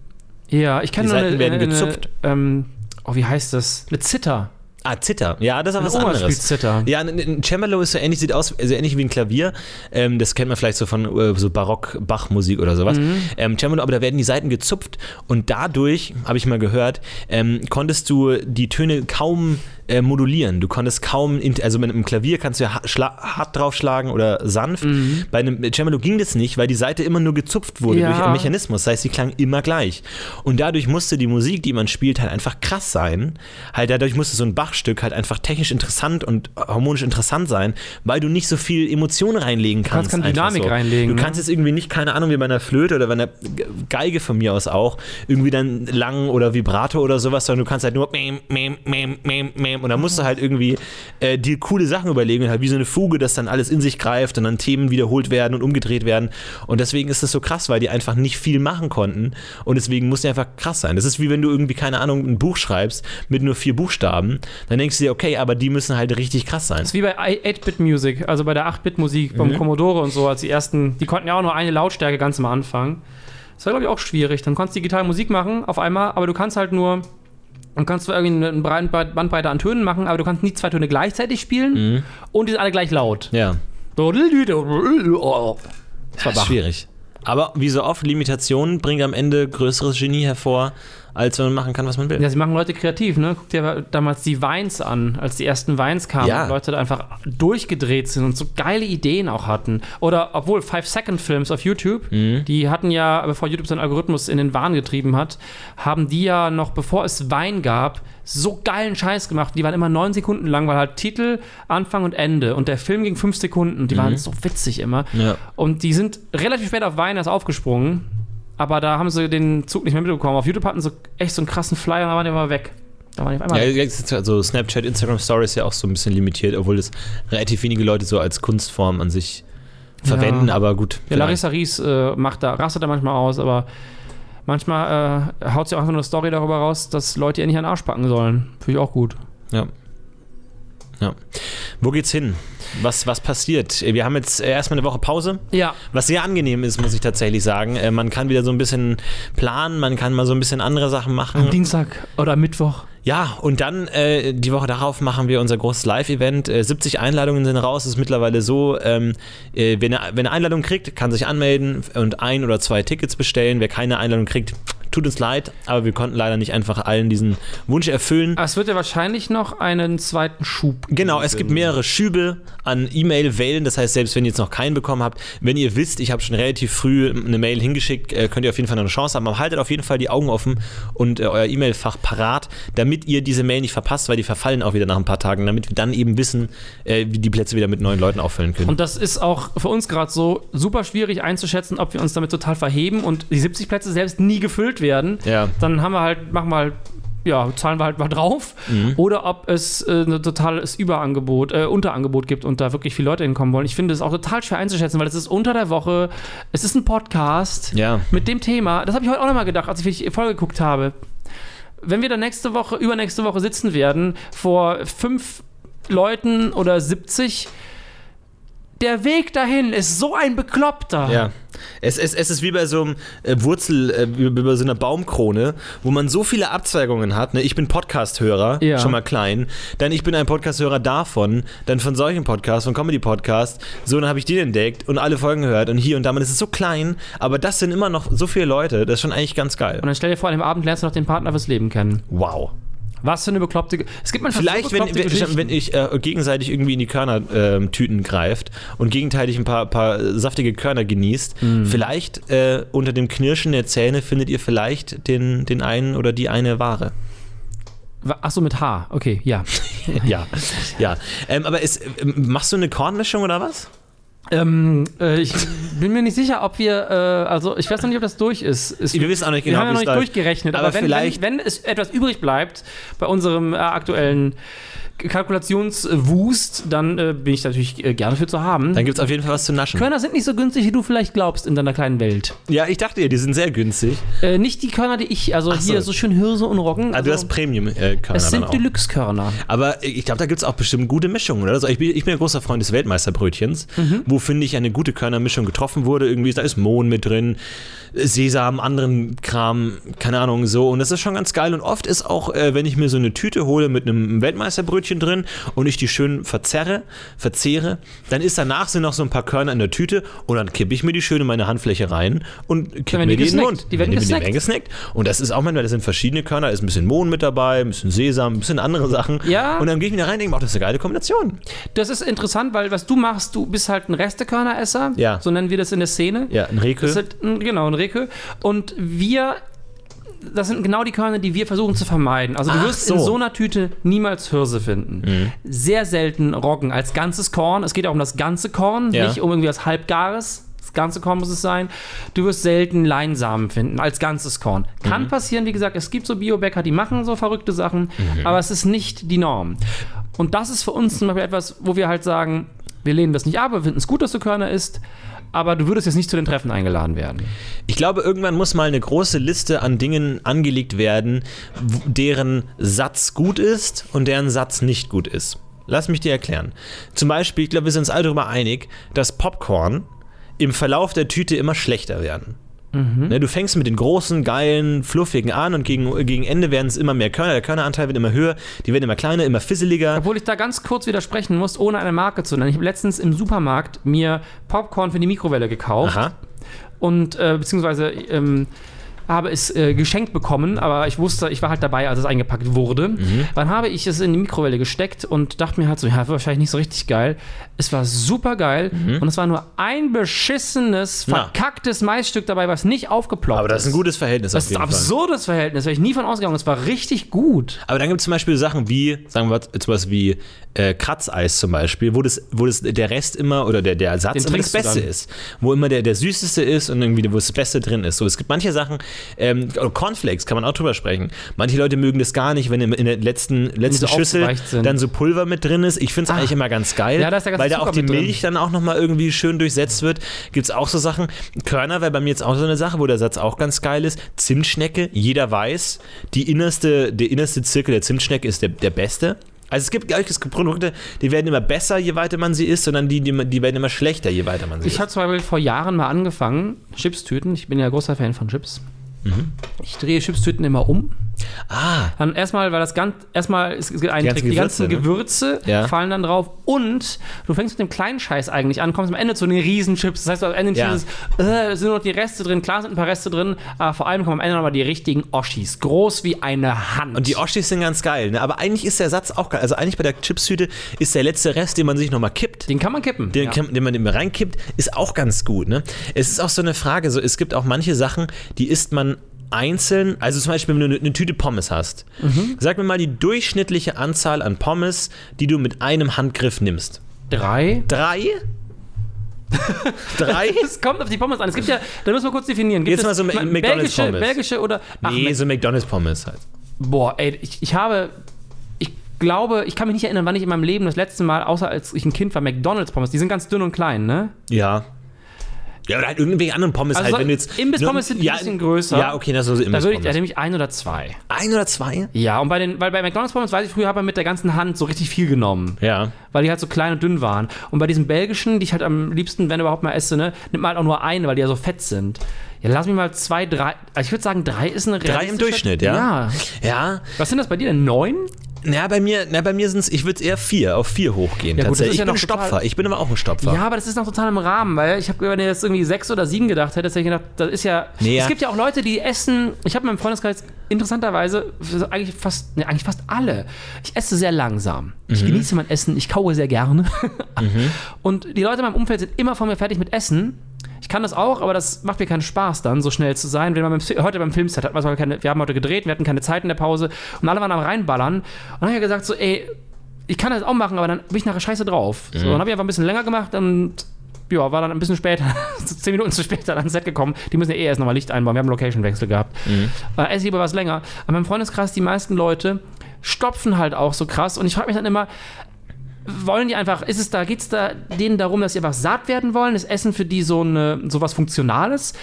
ja, ich kann die nur Saiten eine, werden eine, gezupft. ähm, oh, wie heißt das? Eine Zither. Ah, Zither. Ja, das ist aber Meine was Oma spielt anderes. Zither. Ja, ein, ein Cembalo ist so ähnlich, sieht aus, also ähnlich wie ein Klavier. Ähm, das kennt man vielleicht so von äh, so Barock-Bach-Musik oder sowas. Mhm. Ähm, Cembalo, aber da werden die Saiten gezupft und dadurch, habe ich mal gehört, ähm, konntest du die Töne kaum äh, modulieren. Du konntest kaum, also mit einem Klavier kannst du ja hart draufschlagen oder sanft. Mhm. Bei einem Cembalo ging das nicht, weil die Seite immer nur gezupft wurde Ja. durch einen Mechanismus. Das heißt, sie klang immer gleich. Und dadurch musste die Musik, die man spielt, halt einfach krass sein. Halt dadurch musste so ein Bachstück halt einfach technisch interessant und harmonisch interessant sein, weil du nicht so viel Emotion reinlegen kannst. kannst keine Dynamik so. reinlegen, Du ne? kannst jetzt irgendwie nicht, keine Ahnung, wie bei einer Flöte oder bei einer Geige von mir aus auch, irgendwie dann lang oder Vibrato oder sowas, sondern du kannst halt nur mem, mem, mem, mem, mem, und dann musst du halt irgendwie äh, dir coole Sachen überlegen und halt wie so eine Fuge, dass dann alles in sich greift und dann Themen wiederholt werden und umgedreht werden. Und deswegen ist das so krass, weil die einfach nicht viel machen konnten und deswegen muss die einfach krass sein. Das ist wie wenn du irgendwie, keine Ahnung, ein Buch schreibst mit nur vier Buchstaben, dann denkst du dir, okay, aber die müssen halt richtig krass sein. Das ist wie bei 8-Bit-Music, also bei der 8-Bit-Musik beim Commodore und so, als die ersten, die konnten ja auch nur eine Lautstärke ganz am Anfang. Das war, glaube ich, auch schwierig. Dann konntest du digital Musik machen auf einmal, aber du kannst halt nur, du kannst zwar irgendwie eine Bandbreite an Tönen machen, aber du kannst nie zwei Töne gleichzeitig spielen und die sind alle gleich laut. Ja. Das war Bach. schwierig. Aber wie so oft, Limitationen bringt am Ende größeres Genie hervor, als wenn man machen kann, was man will. Ja, sie machen Leute kreativ, ne? Guck dir damals die Vines an, als die ersten Vines kamen Ja. und Leute da einfach durchgedreht sind und so geile Ideen auch hatten. Oder obwohl Five-Second-Films auf YouTube, Mhm. die hatten ja, bevor YouTube seinen Algorithmus in den Wahn getrieben hat, haben die ja noch, bevor es Vine gab, so geilen Scheiß gemacht. Die waren immer neun Sekunden lang, weil halt Titel, Anfang und Ende. Und der Film ging fünf Sekunden. Die waren so witzig immer. Mhm. Ja. Und die sind relativ spät auf Vine erst aufgesprungen. Aber da haben sie den Zug nicht mehr mitbekommen. Auf YouTube hatten sie echt so einen krassen Flyer und da waren die immer weg. Da waren die auf einmal Ja, weg. ist also Snapchat, Instagram Stories ja auch so ein bisschen limitiert, obwohl das relativ wenige Leute so als Kunstform an sich verwenden, Ja. aber gut. Ja. Larissa Ries äh, macht da, rastet da manchmal aus, aber manchmal äh, haut sie auch einfach nur eine Story darüber raus, dass Leute ihr nicht an den Arsch packen sollen. Finde ich auch gut. Ja. Ja. Wo geht's hin? Was, was passiert? Wir haben jetzt äh, erstmal eine Woche Pause. Ja. Was sehr angenehm ist, muss ich tatsächlich sagen. Äh, Man kann wieder so ein bisschen planen, man kann mal so ein bisschen andere Sachen machen. Am Dienstag oder Mittwoch. Ja, und dann äh, die Woche darauf machen wir unser großes Live-Event. Äh, 70 Einladungen sind raus. Es ist mittlerweile so, ähm, äh, wer, eine, wer eine Einladung kriegt, kann sich anmelden und ein oder zwei Tickets bestellen. Wer keine Einladung kriegt, tut uns leid, aber wir konnten leider nicht einfach allen diesen Wunsch erfüllen. Es wird ja wahrscheinlich noch einen zweiten Schub. Genau, es gibt mehrere Schübe an E-Mail-Wählen. Das heißt, selbst wenn ihr jetzt noch keinen bekommen habt, wenn ihr wisst, ich habe schon relativ früh eine Mail hingeschickt, äh, könnt ihr auf jeden Fall noch eine Chance haben. Aber haltet auf jeden Fall die Augen offen und äh, euer E-Mail-Fach parat, damit ihr diese Mail nicht verpasst, weil die verfallen auch wieder nach ein paar Tagen, damit wir dann eben wissen, äh, wie die Plätze wieder mit neuen Leuten auffüllen können. Und das ist auch für uns gerade so super schwierig einzuschätzen, ob wir uns damit total verheben und die 70 Plätze selbst nie gefüllt werden. Ja. Dann haben wir halt, machen wir halt, ja, zahlen wir halt mal drauf. Mhm. Oder ob es äh, ein totales Überangebot, äh, Unterangebot gibt und da wirklich viele Leute hinkommen wollen. Ich finde es auch total schwer einzuschätzen, weil es ist unter der Woche, es ist ein Podcast ja. mit dem Thema. Das habe ich heute auch nochmal gedacht, als ich die Folge geguckt habe. Wenn wir dann nächste Woche, übernächste Woche sitzen werden, vor fünf Leuten oder 70, der Weg dahin ist so ein Bekloppter. Ja. Es, es, es ist wie bei so einem äh, Wurzel, äh, wie bei so einer Baumkrone, wo man so viele Abzweigungen hat. Ne? Ich bin Podcast-Hörer, Ja. schon mal klein. Dann ich bin ein Podcast-Hörer davon, dann von solchen Podcasts, von Comedy-Podcasts. So, dann habe ich den entdeckt und alle Folgen gehört und hier und da. Man, es ist so klein, aber das sind immer noch so viele Leute. Das ist schon eigentlich ganz geil. Und dann stell dir vor, an dem Abend lernst du noch den Partner fürs Leben kennen. Wow. Was für eine bekloppte. Es gibt manchmal Vielleicht, so wenn, wenn, wenn ich äh, gegenseitig irgendwie in die Körnertüten greift und gegenteilig ein paar, paar saftige Körner genießt, Hm. vielleicht äh, unter dem Knirschen der Zähne findet ihr vielleicht den, den einen oder die eine Ware. Achso, mit H. Okay, ja. ja, ja. Ähm, aber ist, ähm, machst du eine Kornmischung oder was? Ähm, äh, ich bin mir nicht sicher, ob wir. Äh, also, ich weiß noch nicht, ob das durch ist. ist Wir wissen auch nicht wir genau, haben ja noch nicht es durchgerechnet, aber, Aber wenn, vielleicht- wenn, wenn es etwas übrig bleibt bei unserem äh, aktuellen Kalkulationswust, dann äh, bin ich natürlich äh, gerne für zu haben. Dann gibt es auf jeden Fall was zu naschen. Körner sind nicht so günstig, wie du vielleicht glaubst in deiner kleinen Welt. Ja, ich dachte ja, die sind sehr günstig. Äh, nicht die Körner, die ich, also Ach so. hier so schön Hirse und Roggen. Ah, du also, hast Premium-Körner es dann sind. Deluxe-Körner. Aber ich glaube, da gibt es auch bestimmt gute Mischungen, oder? Also ich, bin, ich bin ein großer Freund des Weltmeisterbrötchens, Mhm. wo, finde ich, eine gute Körnermischung getroffen wurde. Irgendwie, da ist Mohn mit drin, Sesam, anderen Kram, keine Ahnung, so. Und das ist schon ganz geil. Und oft ist auch, äh, wenn ich mir so eine Tüte hole mit einem Weltmeisterbrötchen drin und ich die schön verzerre, verzehre, dann ist danach sind noch so ein paar Körner in der Tüte und dann kippe ich mir die schön in meine Handfläche rein und kippe mir die die in den. Mund. Die werden die gesnackt. werden gesnackt. Und das ist auch manchmal, das sind verschiedene Körner, da ist ein bisschen Mohn mit dabei, ein bisschen Sesam, ein bisschen andere Sachen. Ja. Und dann gehe ich mir da rein und denke, oh, das ist eine geile Kombination. Das ist interessant, weil was du machst, du bist halt ein Restekörneresser. Ja. So nennen wir das in der Szene. Ja, ein Rekel. Halt, ein- genau, ein Reke. Und wir, das sind genau die Körner, die wir versuchen zu vermeiden. Also du Ach wirst so. Mhm. in so einer Tüte niemals Hirse finden. Sehr selten Roggen als ganzes Korn. Es geht auch um das ganze Korn, Ja. nicht um irgendwie was halbgares. Das ganze Korn muss es sein. Du wirst selten Leinsamen finden als ganzes Korn. Kann passieren, wie gesagt, es gibt so Biobäcker, die machen so verrückte Sachen, aber es ist nicht die Norm. Und das ist für uns zum Beispiel etwas, wo wir halt sagen, wir lehnen das nicht ab, wir finden es gut, dass du Körner isst, aber du würdest jetzt nicht zu den Treffen eingeladen werden. Ich glaube, irgendwann muss mal eine große Liste an Dingen angelegt werden, deren Satz gut ist und deren Satz nicht gut ist. Lass mich dir erklären. Zum Beispiel, ich glaube, wir sind uns alle darüber einig, dass Popcorn im Verlauf der Tüte immer schlechter werden. Ne, du fängst mit den großen, geilen, fluffigen an und gegen, gegen Ende werden es immer mehr Körner. Der Körneranteil wird immer höher, die werden immer kleiner, immer fisseliger. Obwohl ich da ganz kurz widersprechen muss, ohne eine Marke zu nennen. Ich habe letztens im Supermarkt mir Popcorn für die Mikrowelle gekauft Aha. und äh, beziehungsweise ähm, habe es äh, geschenkt bekommen, aber ich wusste, ich war halt dabei, als es eingepackt wurde. Mhm. Dann habe ich es in die Mikrowelle gesteckt und dachte mir halt so, ja, wahrscheinlich nicht so richtig geil. Es war super geil und es war nur ein beschissenes, Mhm. Verkacktes Maisstück dabei, was nicht aufgeploppt Aber das ist ein gutes Verhältnis Das auf ist ein jeden Fall. absurdes Verhältnis, wäre ich nie von ausgegangen. Es war richtig gut. Aber dann gibt es zum Beispiel Sachen wie, sagen wir mal, sowas wie äh, Kratzeis zum Beispiel, wo, das, wo das, der Rest immer oder der, der Satz Den immer das Beste ist. Wo immer der, der Süßeste ist und irgendwie, wo das Beste drin ist. So, es gibt manche Sachen, ähm, Cornflakes kann man auch drüber sprechen. Manche Leute mögen das gar nicht, wenn in der letzten, letzten so Schüssel dann so Pulver mit drin ist. Ich finde es eigentlich immer ganz geil, Ja, da ganze weil da auch die mit drin. Milch dann auch nochmal irgendwie schön durchsetzt wird. Gibt es auch so Sachen. Körner wäre bei mir jetzt auch so eine Sache, wo der Satz auch ganz geil ist. Zimtschnecke, jeder weiß, die innerste, der innerste Zirkel der Zimtschnecke ist der, der beste. Also es gibt, ich, es gibt Produkte, die werden immer besser, je weiter man sie isst, sondern die, die, die werden immer schlechter, je weiter man sie Ich isst. habe zum Beispiel vor Jahren mal angefangen, Chipstüten. Ich bin ja großer Fan von Chips. Mhm. Ich drehe Chipstüten immer um. Ah, Dann erstmal, weil das ganz, erstmal ist ein Die Trick, ganzen die ganzen Gewürze, Gewürze Ja. fallen dann drauf und du fängst mit dem kleinen Scheiß eigentlich an, kommst am Ende zu den Riesenchips. Das heißt, am Ende Ja. dieses, äh, sind nur noch die Reste drin. Klar sind ein paar Reste drin, aber vor allem kommen am Ende nochmal die richtigen Oschis. Groß wie eine Hand. und die Oschis sind ganz geil, ne? aber eigentlich ist der Satz auch geil. Also eigentlich bei der Chipstüte ist der letzte Rest, den man sich nochmal kippt, den kann man kippen. den, ja. kann, den man immer reinkippt, ist auch ganz gut. Ne? Es ist auch so eine Frage, so, es gibt auch manche Sachen, die isst man einzeln, also zum Beispiel, wenn du eine, eine Tüte Pommes hast, Mhm. sag mir mal die durchschnittliche Anzahl an Pommes, die du mit einem Handgriff nimmst. Drei. Drei? Drei? Es kommt auf die Pommes an. Es gibt ja, da müssen wir kurz definieren. Gibt Jetzt mal so Ma- McDonald's belgische, Pommes. belgische oder. Ach, Nee, so McDonalds Pommes halt. Boah, ey, ich, ich habe. Ich glaube, ich kann mich nicht erinnern, wann ich in meinem Leben das letzte Mal, außer als ich ein Kind war, McDonalds Pommes, die sind ganz dünn und klein, ne? Ja. Ja, oder halt irgendwelche anderen Pommes Also halt, wenn du jetzt. Imbiss-Pommes sind ein ja, bisschen größer. Ja, okay, das ist so Da ich, da Imbiss-Pommes. nehme ich ein oder zwei. Ein oder zwei? Ja, und bei den, weil bei McDonalds Pommes weiß ich, früher habe ich mit der ganzen Hand so richtig viel genommen. Ja. Weil die halt so klein und dünn waren. Und bei diesen belgischen, die ich halt am liebsten, wenn überhaupt mal esse, ne, nimmt man halt auch nur eine, weil die ja so fett sind. Ja, lass mich mal zwei, drei. Also ich würde sagen, drei ist eine Drei im Durchschnitt, ja? Ja. Ja, Was sind das bei dir denn? Neun? na, bei mir, na, bei mir sind es, ich würde eher vier, auf vier hochgehen. Ja, gut, tatsächlich. ja ich bin ein noch total- Stopfer. Ich bin aber auch ein Stopfer. Ja, aber das ist noch total im Rahmen, weil ich habe, wenn ihr jetzt irgendwie sechs oder sieben gedacht hättest, hätte ich gedacht, das ist ja. Nee, ja. Es gibt ja auch Leute, die essen. Ich habe in meinem Freundeskreis interessanterweise eigentlich fast, ne, eigentlich fast alle. Ich esse sehr langsam. Ich genieße mein Essen, ich kaue sehr gerne. Und die Leute in meinem Umfeld sind immer von mir fertig mit Essen. Ich kann das auch, aber das macht mir keinen Spaß dann, so schnell zu sein. Wenn man beim, heute beim Filmset hat, wir, keine, wir haben heute gedreht, wir hatten keine Zeit in der Pause und alle waren am reinballern. Und dann habe ich gesagt so, ey, ich kann das auch machen, aber dann bin ich nachher scheiße drauf. So, dann habe ich einfach ein bisschen länger gemacht und ja, war dann ein bisschen später, zehn Minuten zu später ans Set gekommen. Die müssen ja eh erst nochmal Licht einbauen. Wir haben einen Location-Wechsel gehabt. Äh, esse lieber was länger. Aber im Freundeskreis, die meisten Leute stopfen halt auch so krass. Und ich frage mich dann immer, wollen die einfach, ist es da, geht es da denen darum, dass sie einfach satt werden wollen? Ist Essen für die so, eine, so was Funktionales?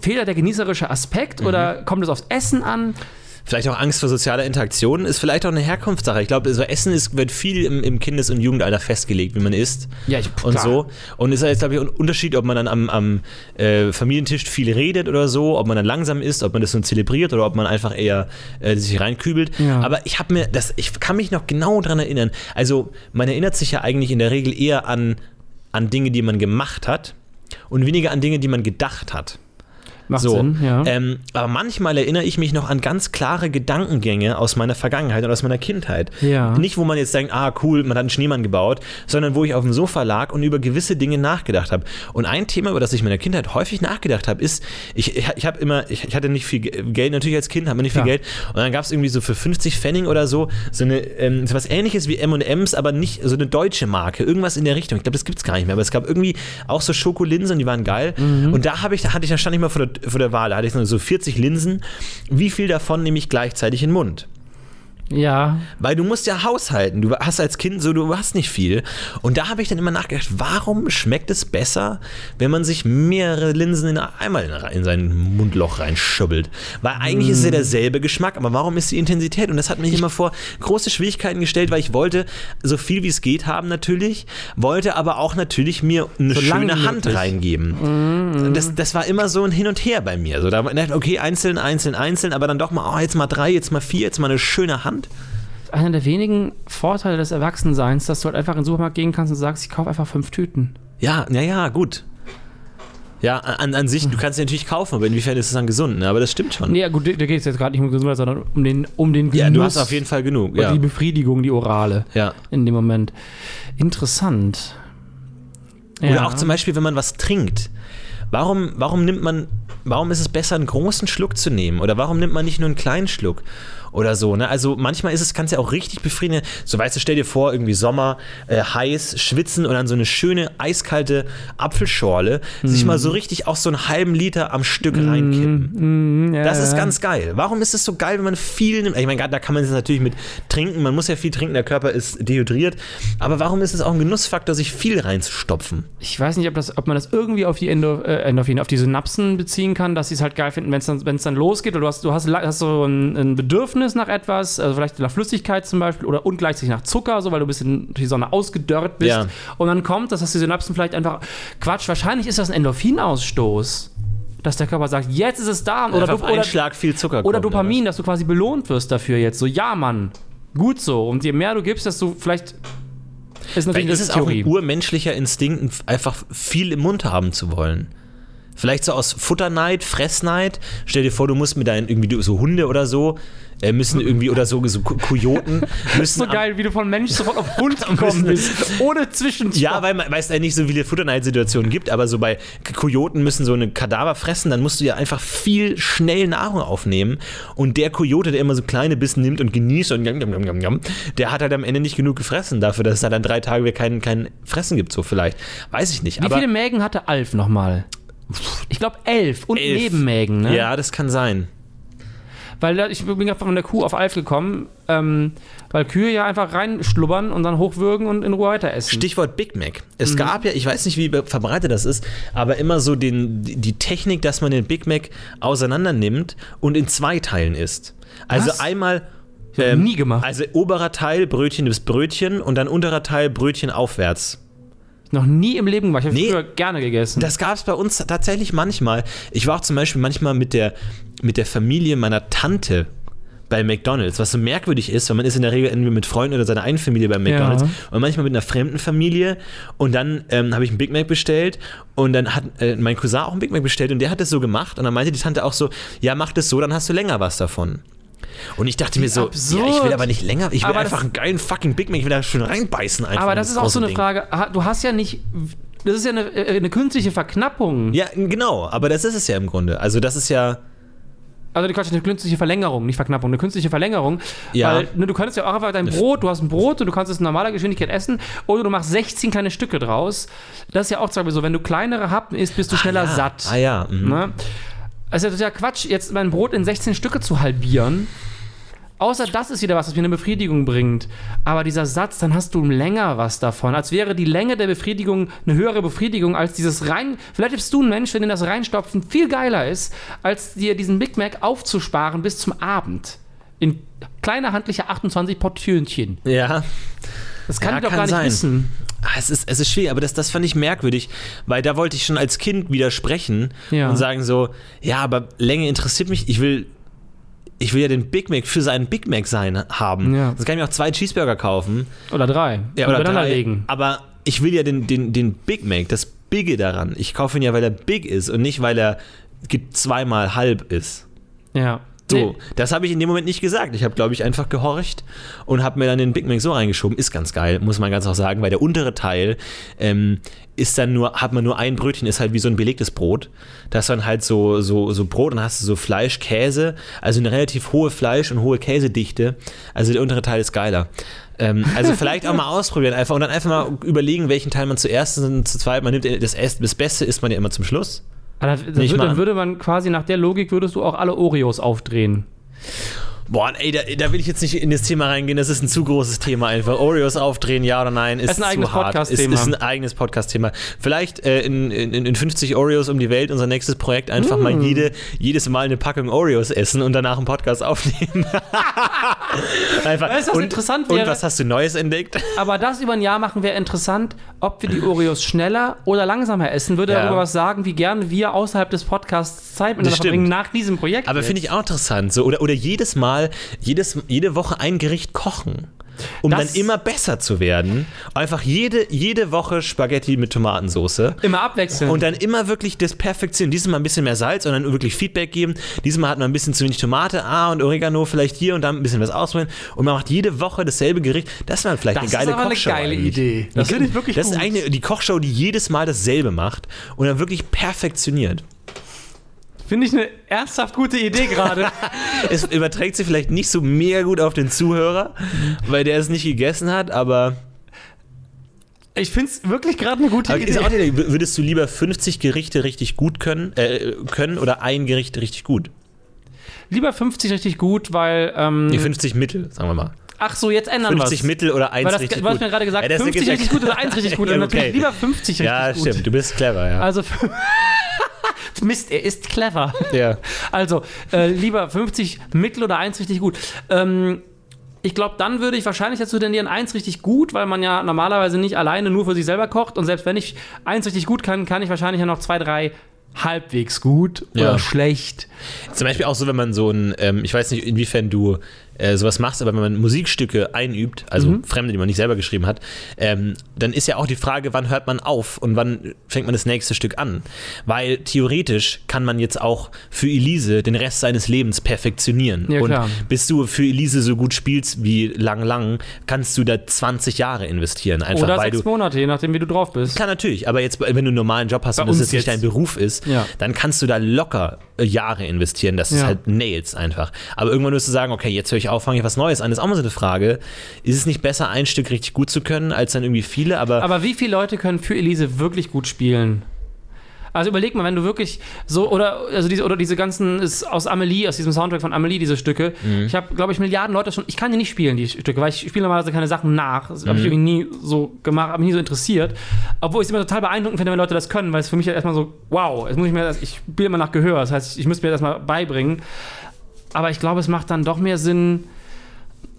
Fehlt da der genießerische Aspekt oder kommt es aufs Essen an? Vielleicht auch Angst vor sozialer Interaktion ist vielleicht auch eine Herkunftssache. Ich glaube, so Essen ist, wird viel im, im Kindes- und Jugendalter festgelegt, wie man isst. Ja, ich- und klar. so. Und ist ja jetzt, glaube ich, ein Unterschied, ob man dann am, am äh, Familientisch viel redet oder so, ob man dann langsam isst, ob man das so zelebriert oder ob man einfach eher äh, sich reinkübelt. Ja. Aber ich habe mir das, ich kann mich noch genau dran erinnern. Also, man erinnert sich ja eigentlich in der Regel eher an, an Dinge, die man gemacht hat und weniger an Dinge, die man gedacht hat. Macht So, Sinn, ja. ähm, aber manchmal erinnere ich mich noch an ganz klare Gedankengänge aus meiner Vergangenheit und aus meiner Kindheit. Ja. Nicht, wo man jetzt denkt, ah cool, man hat einen Schneemann gebaut, sondern wo ich auf dem Sofa lag und über gewisse Dinge nachgedacht habe. Und ein Thema, über das ich in meiner Kindheit häufig nachgedacht habe, ist, ich, ich, ich habe immer, ich, ich hatte nicht viel Ge- Geld, natürlich als Kind, habe nicht viel Ja. Geld. Und dann gab es irgendwie so für 50 Pfennig oder so, so eine, ähm, so was ähnliches wie M&M's, aber nicht so eine deutsche Marke, irgendwas in der Richtung. Ich glaube, das gibt es gar nicht mehr, aber es gab irgendwie auch so Schokolinsen, die waren geil. Mhm. Und da habe ich, da hatte ich, da stand ich mal vor der, vor der Wahl, da hatte ich so 40 Linsen. Wie viel davon nehme ich gleichzeitig in den Mund? Ja. Weil du musst ja haushalten. Du hast als Kind so, du hast nicht viel. Und da habe ich dann immer nachgedacht, warum schmeckt es besser, wenn man sich mehrere Linsen in einmal in, in sein Mundloch reinschubbelt? Weil eigentlich ist es ja derselbe Geschmack, aber warum ist die Intensität? Und das hat mich immer vor große Schwierigkeiten gestellt, weil ich wollte so viel wie es geht haben natürlich, wollte aber auch natürlich mir eine So schöne Hand möglich. reingeben. Das, das war immer so ein Hin und Her bei mir. So, da, okay, einzeln, einzeln, einzeln, aber dann doch mal, oh, jetzt mal drei, jetzt mal vier, jetzt mal eine schöne Hand. Einer der wenigen Vorteile des Erwachsenseins, dass du halt einfach in den Supermarkt gehen kannst und sagst, ich kaufe einfach fünf Tüten. Ja, ja, ja, gut. Ja, an, an sich, du kannst sie natürlich kaufen, aber inwiefern ist es dann gesund? Ne? Aber das stimmt schon. Ja gut, da geht es jetzt gerade nicht um Gesundheit, sondern um den, um den Genuss ja, du hast auf jeden Fall genug. und Ja. die Befriedigung, die orale ja. in dem Moment. Interessant. Oder auch zum Beispiel, wenn man was trinkt. Warum, warum nimmt man, warum ist es besser, einen großen Schluck zu nehmen? Oder warum nimmt man nicht nur einen kleinen Schluck? Oder so, ne? Also manchmal ist es, kann es ja auch richtig befriedigen. So weißt du, stell dir vor, irgendwie Sommer, äh, heiß, schwitzen und dann so eine schöne eiskalte Apfelschorle, sich mal so richtig auch so einen halben Liter am Stück reinkippen. Mm, ja, Das ist ja. ganz geil. Warum ist es so geil, wenn man viel nimmt? Ich meine, da kann man es natürlich mit trinken. Man muss ja viel trinken, der Körper ist dehydriert. Aber warum ist es auch ein Genussfaktor, sich viel reinzustopfen? Ich weiß nicht, ob, das, ob man das irgendwie auf die Endo, äh, Endorphine, auf die Synapsen beziehen kann, dass sie es halt geil finden, wenn es dann, wenn's dann losgeht oder du hast, du hast, hast so ein, ein Bedürfnis nach etwas, also vielleicht nach Flüssigkeit zum Beispiel oder und gleichzeitig nach Zucker, so weil du ein bisschen durch die Sonne ausgedörrt bist. Ja. Und dann kommt, das dass die Synapsen vielleicht einfach Quatsch. Wahrscheinlich ist das ein Endorphinausstoß, dass der Körper sagt, jetzt ist es da. Oder, Dop- oder, Schlag viel Zucker oder kommt, Dopamin, dass du quasi belohnt wirst dafür jetzt. So, ja, Mann, gut so. Und je mehr du gibst, desto vielleicht ist natürlich Vielleicht ist es auch Theorie. ein urmenschlicher Instinkt, einfach viel im Mund haben zu wollen. Vielleicht so aus Futterneid, Fressneid. Stell dir vor, du musst mit deinen irgendwie so Hunde oder so äh, müssen irgendwie oder so, so Ko- Kojoten müssen so geil, wie du von Mensch sofort auf Hund gekommen bist. Ohne Zwischenstopp. Ja, weil man weiß ja nicht so viele Futterneid-Situationen gibt, aber so bei Kojoten müssen so eine Kadaver fressen, dann musst du ja einfach viel schnell Nahrung aufnehmen. Und der Kojote, der immer so kleine Bissen nimmt und genießt und jam, jam, jam, jam, der hat halt am Ende nicht genug gefressen dafür, dass es da dann drei Tage wieder kein, kein Fressen gibt, so vielleicht. Weiß ich nicht. Wie aber viele Mägen hatte Alf nochmal? Ich glaube elf und Elf. Nebenmägen, ne? Ja, das kann sein. Weil da, ich bin gerade von der Kuh auf Alf gekommen, ähm, weil Kühe ja einfach reinschlubbern und dann hochwürgen und in Ruhe weiter essen. Stichwort Big Mac. Es gab ja, ich weiß nicht, wie verbreitet das ist, aber immer so den, die Technik, dass man den Big Mac auseinander nimmt und in zwei Teilen isst. Also Was? einmal. Hab nie gemacht. Also oberer Teil Brötchen bis Brötchen und dann unterer Teil Brötchen aufwärts. Noch nie im Leben gemacht. Ich habe Nee. früher gerne gegessen. Das gab es bei uns tatsächlich manchmal. Ich war auch zum Beispiel manchmal mit der, mit der Familie meiner Tante bei McDonalds, was so merkwürdig ist, weil man ist in der Regel entweder mit Freunden oder seiner eigenen Familie bei McDonalds Ja. und manchmal mit einer fremden Familie und dann ähm, habe ich einen Big Mac bestellt und dann hat äh, mein Cousin auch einen Big Mac bestellt und der hat das so gemacht und dann meinte die Tante auch so, ja mach das so, dann hast du länger was davon. Und ich dachte mir so, ja, ich will aber nicht länger, ich will Aber einfach einen geilen fucking Big Mac, ich will da schön reinbeißen einfach. Aber das ist auch so eine Ding. Frage. Du hast ja nicht. Das ist ja eine, äh, eine künstliche Verknappung. Ja, genau, aber das ist es ja im Grunde. Also das ist ja, Also die Quatsch, eine künstliche Verlängerung, nicht Verknappung, eine künstliche Verlängerung. Ja. Weil ne, du könntest ja auch einfach dein Brot, du hast ein Brot und du kannst es in normaler Geschwindigkeit essen oder du machst 16 kleine Stücke draus. Das ist ja auch zum Beispiel so, wenn du kleinere Happen isst, bist du schneller ja. satt. Ah ja, mhm. Ne? Also das ist ja Quatsch, jetzt mein Brot in 16 Stücke zu halbieren. Außer das ist wieder was, was mir eine Befriedigung bringt. Aber dieser Satz, dann hast du länger was davon. Als wäre die Länge der Befriedigung eine höhere Befriedigung als dieses rein. Vielleicht bist du ein Mensch, wenn dir das Reinstopfen viel geiler ist, als dir diesen Big Mac aufzusparen bis zum Abend. In kleine handliche 28 Portionchen. Ja. Das kann Ja, ich doch kann gar nicht sein. wissen. Ah, Es ist, es ist schwierig, aber das, das fand ich merkwürdig, weil da wollte ich schon als Kind widersprechen Ja. und sagen so, ja, aber Länge interessiert mich, ich will, ich will ja den Big Mac für seinen Big Mac sein haben. Ja. Sonst kann ich mir auch zwei Cheeseburger kaufen. Oder drei. Ja, oder drei. legen. Aber ich will ja den, den, den Big Mac, das Bigge daran. Ich kaufe ihn ja, weil er big ist und nicht, weil er zweimal halb ist. Ja. So, Nee. das habe ich in dem Moment nicht gesagt. Ich habe, glaube ich, einfach gehorcht und habe mir dann den Big Mac so reingeschoben. Ist ganz geil, muss man ganz auch sagen, weil der untere Teil ähm, ist dann nur, hat man nur ein Brötchen, ist halt wie so ein belegtes Brot. Da ist dann halt so, so, so Brot und hast du so Fleisch, Käse, also eine relativ hohe Fleisch- und hohe Käsedichte. Also der untere Teil ist geiler. Ähm, also vielleicht auch mal ausprobieren einfach und dann einfach mal überlegen, welchen Teil man zuerst und zu zweit, man nimmt das, das Beste isst man ja immer zum Schluss. Aber das, das würde, mal. dann würde man quasi nach der Logik würdest du auch alle Oreos aufdrehen. Boah, ey, da, da will ich jetzt nicht in das Thema reingehen, das ist ein zu großes Thema einfach. Oreos aufdrehen, ja oder nein, ist, Das ist ein eigenes hart. Ist, Podcast-Thema. ist ein eigenes Podcast-Thema. Vielleicht äh, in, in, in 50 Oreos um die Welt, unser nächstes Projekt, einfach mal Mm. jede, jedes Mal eine Packung Oreos essen und danach einen Podcast aufnehmen. einfach. Weißt was und, interessant Und wäre? was hast du Neues entdeckt? Aber das über ein Jahr machen wäre interessant, ob wir die Oreos schneller oder langsamer essen. Würde Ja. darüber was sagen, wie gerne wir außerhalb des Podcasts Zeit miteinander verbringen nach diesem Projekt. Aber finde ich auch interessant. So, oder, oder jedes Mal, jedes, jede Woche ein Gericht kochen. Um Das- dann immer besser zu werden. Einfach jede, jede Woche Spaghetti mit Tomatensauce. immer abwechseln. Und dann immer wirklich das Perfektion. Dieses Mal ein bisschen mehr Salz und dann wirklich Feedback geben. Dieses Mal hat man ein bisschen zu wenig Tomate, ah und Oregano vielleicht hier und dann ein bisschen was ausprobieren. Und man macht jede Woche dasselbe Gericht. Das wäre vielleicht Das eine ist geile aber eine Kochshow. geile eigentlich. Idee. Das finde ich wirklich Das gut. ist eine, die Kochshow, die jedes Mal dasselbe macht und dann wirklich perfektioniert. Finde ich eine ernsthaft gute Idee gerade. Es überträgt sich vielleicht nicht so mega gut auf den Zuhörer, weil der es nicht gegessen hat, aber, ich finde es wirklich gerade eine gute Idee. nicht, würdest du lieber 50 Gerichte richtig gut können, äh, können oder ein Gericht richtig gut? Lieber 50 richtig gut, weil. Ähm, Nee, 50 Mittel, sagen wir mal. ach so, jetzt ändern 50 wir Mittel oder 1 Weil das, richtig du gut. hast mir gerade gesagt, Ja, das 50 ergibt ja richtig gut oder 1 richtig gut. Ja, Und natürlich okay. lieber 50 richtig Ja, gut. stimmt, du bist clever, ja. Also. Mist, er ist clever. ja. Also, äh, lieber 50 mittel oder 1 richtig gut. Ähm, ich glaube, dann würde ich wahrscheinlich dazu tendieren, 1 richtig gut, weil man ja normalerweise nicht alleine nur für sich selber kocht. Und selbst wenn ich 1 richtig gut kann, kann ich wahrscheinlich ja noch 2, 3 halbwegs gut Ja. oder schlecht. Zum Beispiel auch so, wenn man so ein, ähm, ich weiß nicht, inwiefern du äh, sowas machst, aber wenn man Musikstücke einübt, also Mhm. Fremde, die man nicht selber geschrieben hat, ähm, dann ist ja auch die Frage, wann hört man auf und wann fängt man das nächste Stück an? Weil theoretisch kann man jetzt auch für Elise den Rest seines Lebens perfektionieren. Ja, und klar. bis du für Elise so gut spielst wie Lang Lang, kannst du da 20 Jahre investieren. Einfach Oder weil sechs du. Monate, je nachdem, wie du drauf bist. Kann natürlich, aber jetzt, wenn du einen normalen Job hast Bei und das jetzt nicht dein Beruf ist, Ja. dann kannst du da locker äh, Jahre investieren. Das ist Ja. halt Nails einfach. Aber irgendwann wirst du sagen, okay, jetzt höre ich auf, fange ich was Neues an. Das ist auch mal so eine Frage. Ist es nicht besser, ein Stück richtig gut zu können, als dann irgendwie viele? Aber, Aber wie viele Leute können für Elise wirklich gut spielen? Also überleg mal, wenn du wirklich so, oder, also diese, oder diese ganzen, ist aus Amelie, aus diesem Soundtrack von Amelie, diese Stücke. Mhm. Ich habe, glaube ich, Milliarden Leute schon, ich kann die nicht spielen, die Stücke, weil ich spiele normalerweise keine Sachen nach. Das habe ich Mhm. irgendwie nie so gemacht, habe mich nie so interessiert. Obwohl ich es immer total beeindruckend finde, wenn Leute das können, weil es für mich halt erstmal so, wow, jetzt muss ich mir das, ich spiele immer nach Gehör, das heißt, ich müsste mir das mal beibringen. Aber ich glaube, es macht dann doch mehr Sinn,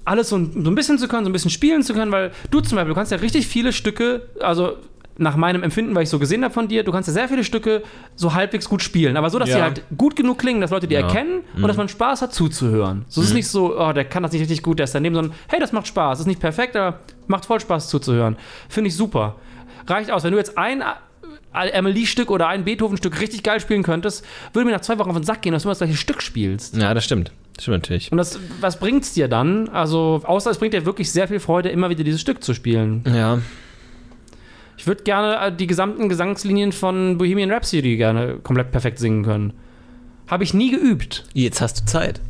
alles so ein, so ein bisschen zu können, so ein bisschen spielen zu können, weil du zum Beispiel, du kannst ja richtig viele Stücke, also nach meinem Empfinden, weil ich so gesehen habe von dir, du kannst ja sehr viele Stücke so halbwegs gut spielen, aber so, dass Ja. die halt gut genug klingen, dass Leute die Ja. Mhm. erkennen und dass man Spaß hat zuzuhören. So ist es nicht so, oh, der kann das nicht richtig gut, der ist daneben, sondern hey, das macht Spaß, ist nicht perfekt, aber macht voll Spaß zuzuhören. Finde ich super. Reicht aus, wenn du jetzt ein Amelie-Stück oder ein Beethoven-Stück richtig geil spielen könntest, würde mir nach zwei Wochen auf den Sack gehen, dass du immer das gleiche Stück spielst. Ja, das stimmt. Das stimmt natürlich. Und das, was bringt's dir dann? Also, außer es bringt dir wirklich sehr viel Freude, immer wieder dieses Stück zu spielen. Ja. Ich würde gerne äh, die gesamten Gesangslinien von Bohemian Rhapsody gerne komplett perfekt singen können. Habe ich nie geübt. Jetzt hast du Zeit.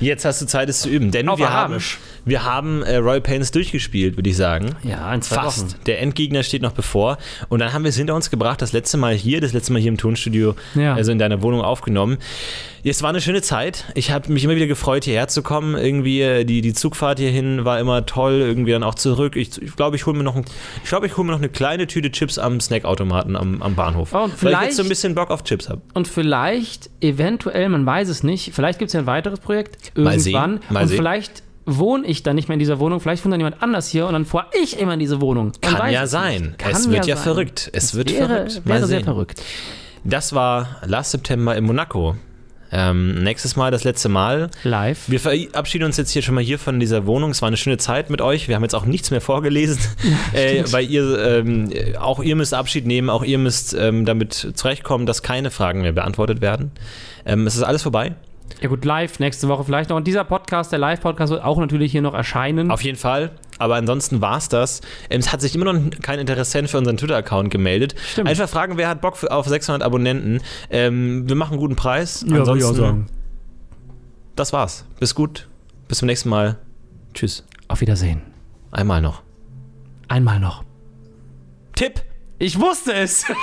Jetzt hast du Zeit, es zu üben. Denn Auf wir haben, Arabisch. Wir haben äh, Royal Pains durchgespielt, würde ich sagen. Ja, in zwei Fast. Der Endgegner steht noch bevor. Und dann haben wir es hinter uns gebracht, das letzte Mal hier, das letzte Mal hier im Tonstudio, Ja. also in deiner Wohnung aufgenommen. Es war eine schöne Zeit. Ich habe mich immer wieder gefreut, hierher zu kommen. Irgendwie äh, die, die Zugfahrt hierhin war immer toll. Irgendwie dann auch zurück. Ich glaube, ich, glaub, ich hole mir noch, ein, ich glaube, ich hole mir noch eine kleine Tüte Chips am Snackautomaten am, am Bahnhof. Oh, und weil ich vielleicht- jetzt so ein bisschen Bock auf Chips habe. Und vielleicht, eventuell, man weiß es nicht, vielleicht gibt es ja ein weiteres Projekt Mal sehen, irgendwann. mal und sehen. vielleicht wohne ich dann nicht mehr in dieser Wohnung, vielleicht wohnt dann jemand anders hier und dann fahre ich immer in diese Wohnung. Man Kann ja es sein. Kann es wird ja, sein. verrückt. Es wird wäre, verrückt. Mal Wäre sehr verrückt. Das war Last September in Monaco. Ähm, nächstes Mal, das letzte Mal. Live. Wir verabschieden uns jetzt hier schon mal hier von dieser Wohnung. Es war eine schöne Zeit mit euch. Wir haben jetzt auch nichts mehr vorgelesen, äh, weil ihr ähm, auch ihr müsst Abschied nehmen, auch ihr müsst ähm, damit zurechtkommen, dass keine Fragen mehr beantwortet werden. Ähm, es ist alles vorbei. Ja gut, live nächste Woche vielleicht noch. Und dieser Podcast, der Live-Podcast, wird auch natürlich hier noch erscheinen. Auf jeden Fall. Aber ansonsten war es das. Ähm, es hat sich immer noch kein Interessent für unseren Twitter-Account gemeldet. Stimmt. Einfach fragen, wer hat Bock auf 600 Abonnenten. Ähm, wir machen einen guten Preis. würde ich auch ansonsten, sagen. das war's. Bis gut. Bis zum nächsten Mal. Tschüss. Auf Wiedersehen. Einmal noch. Einmal noch. Tipp. Ich wusste es.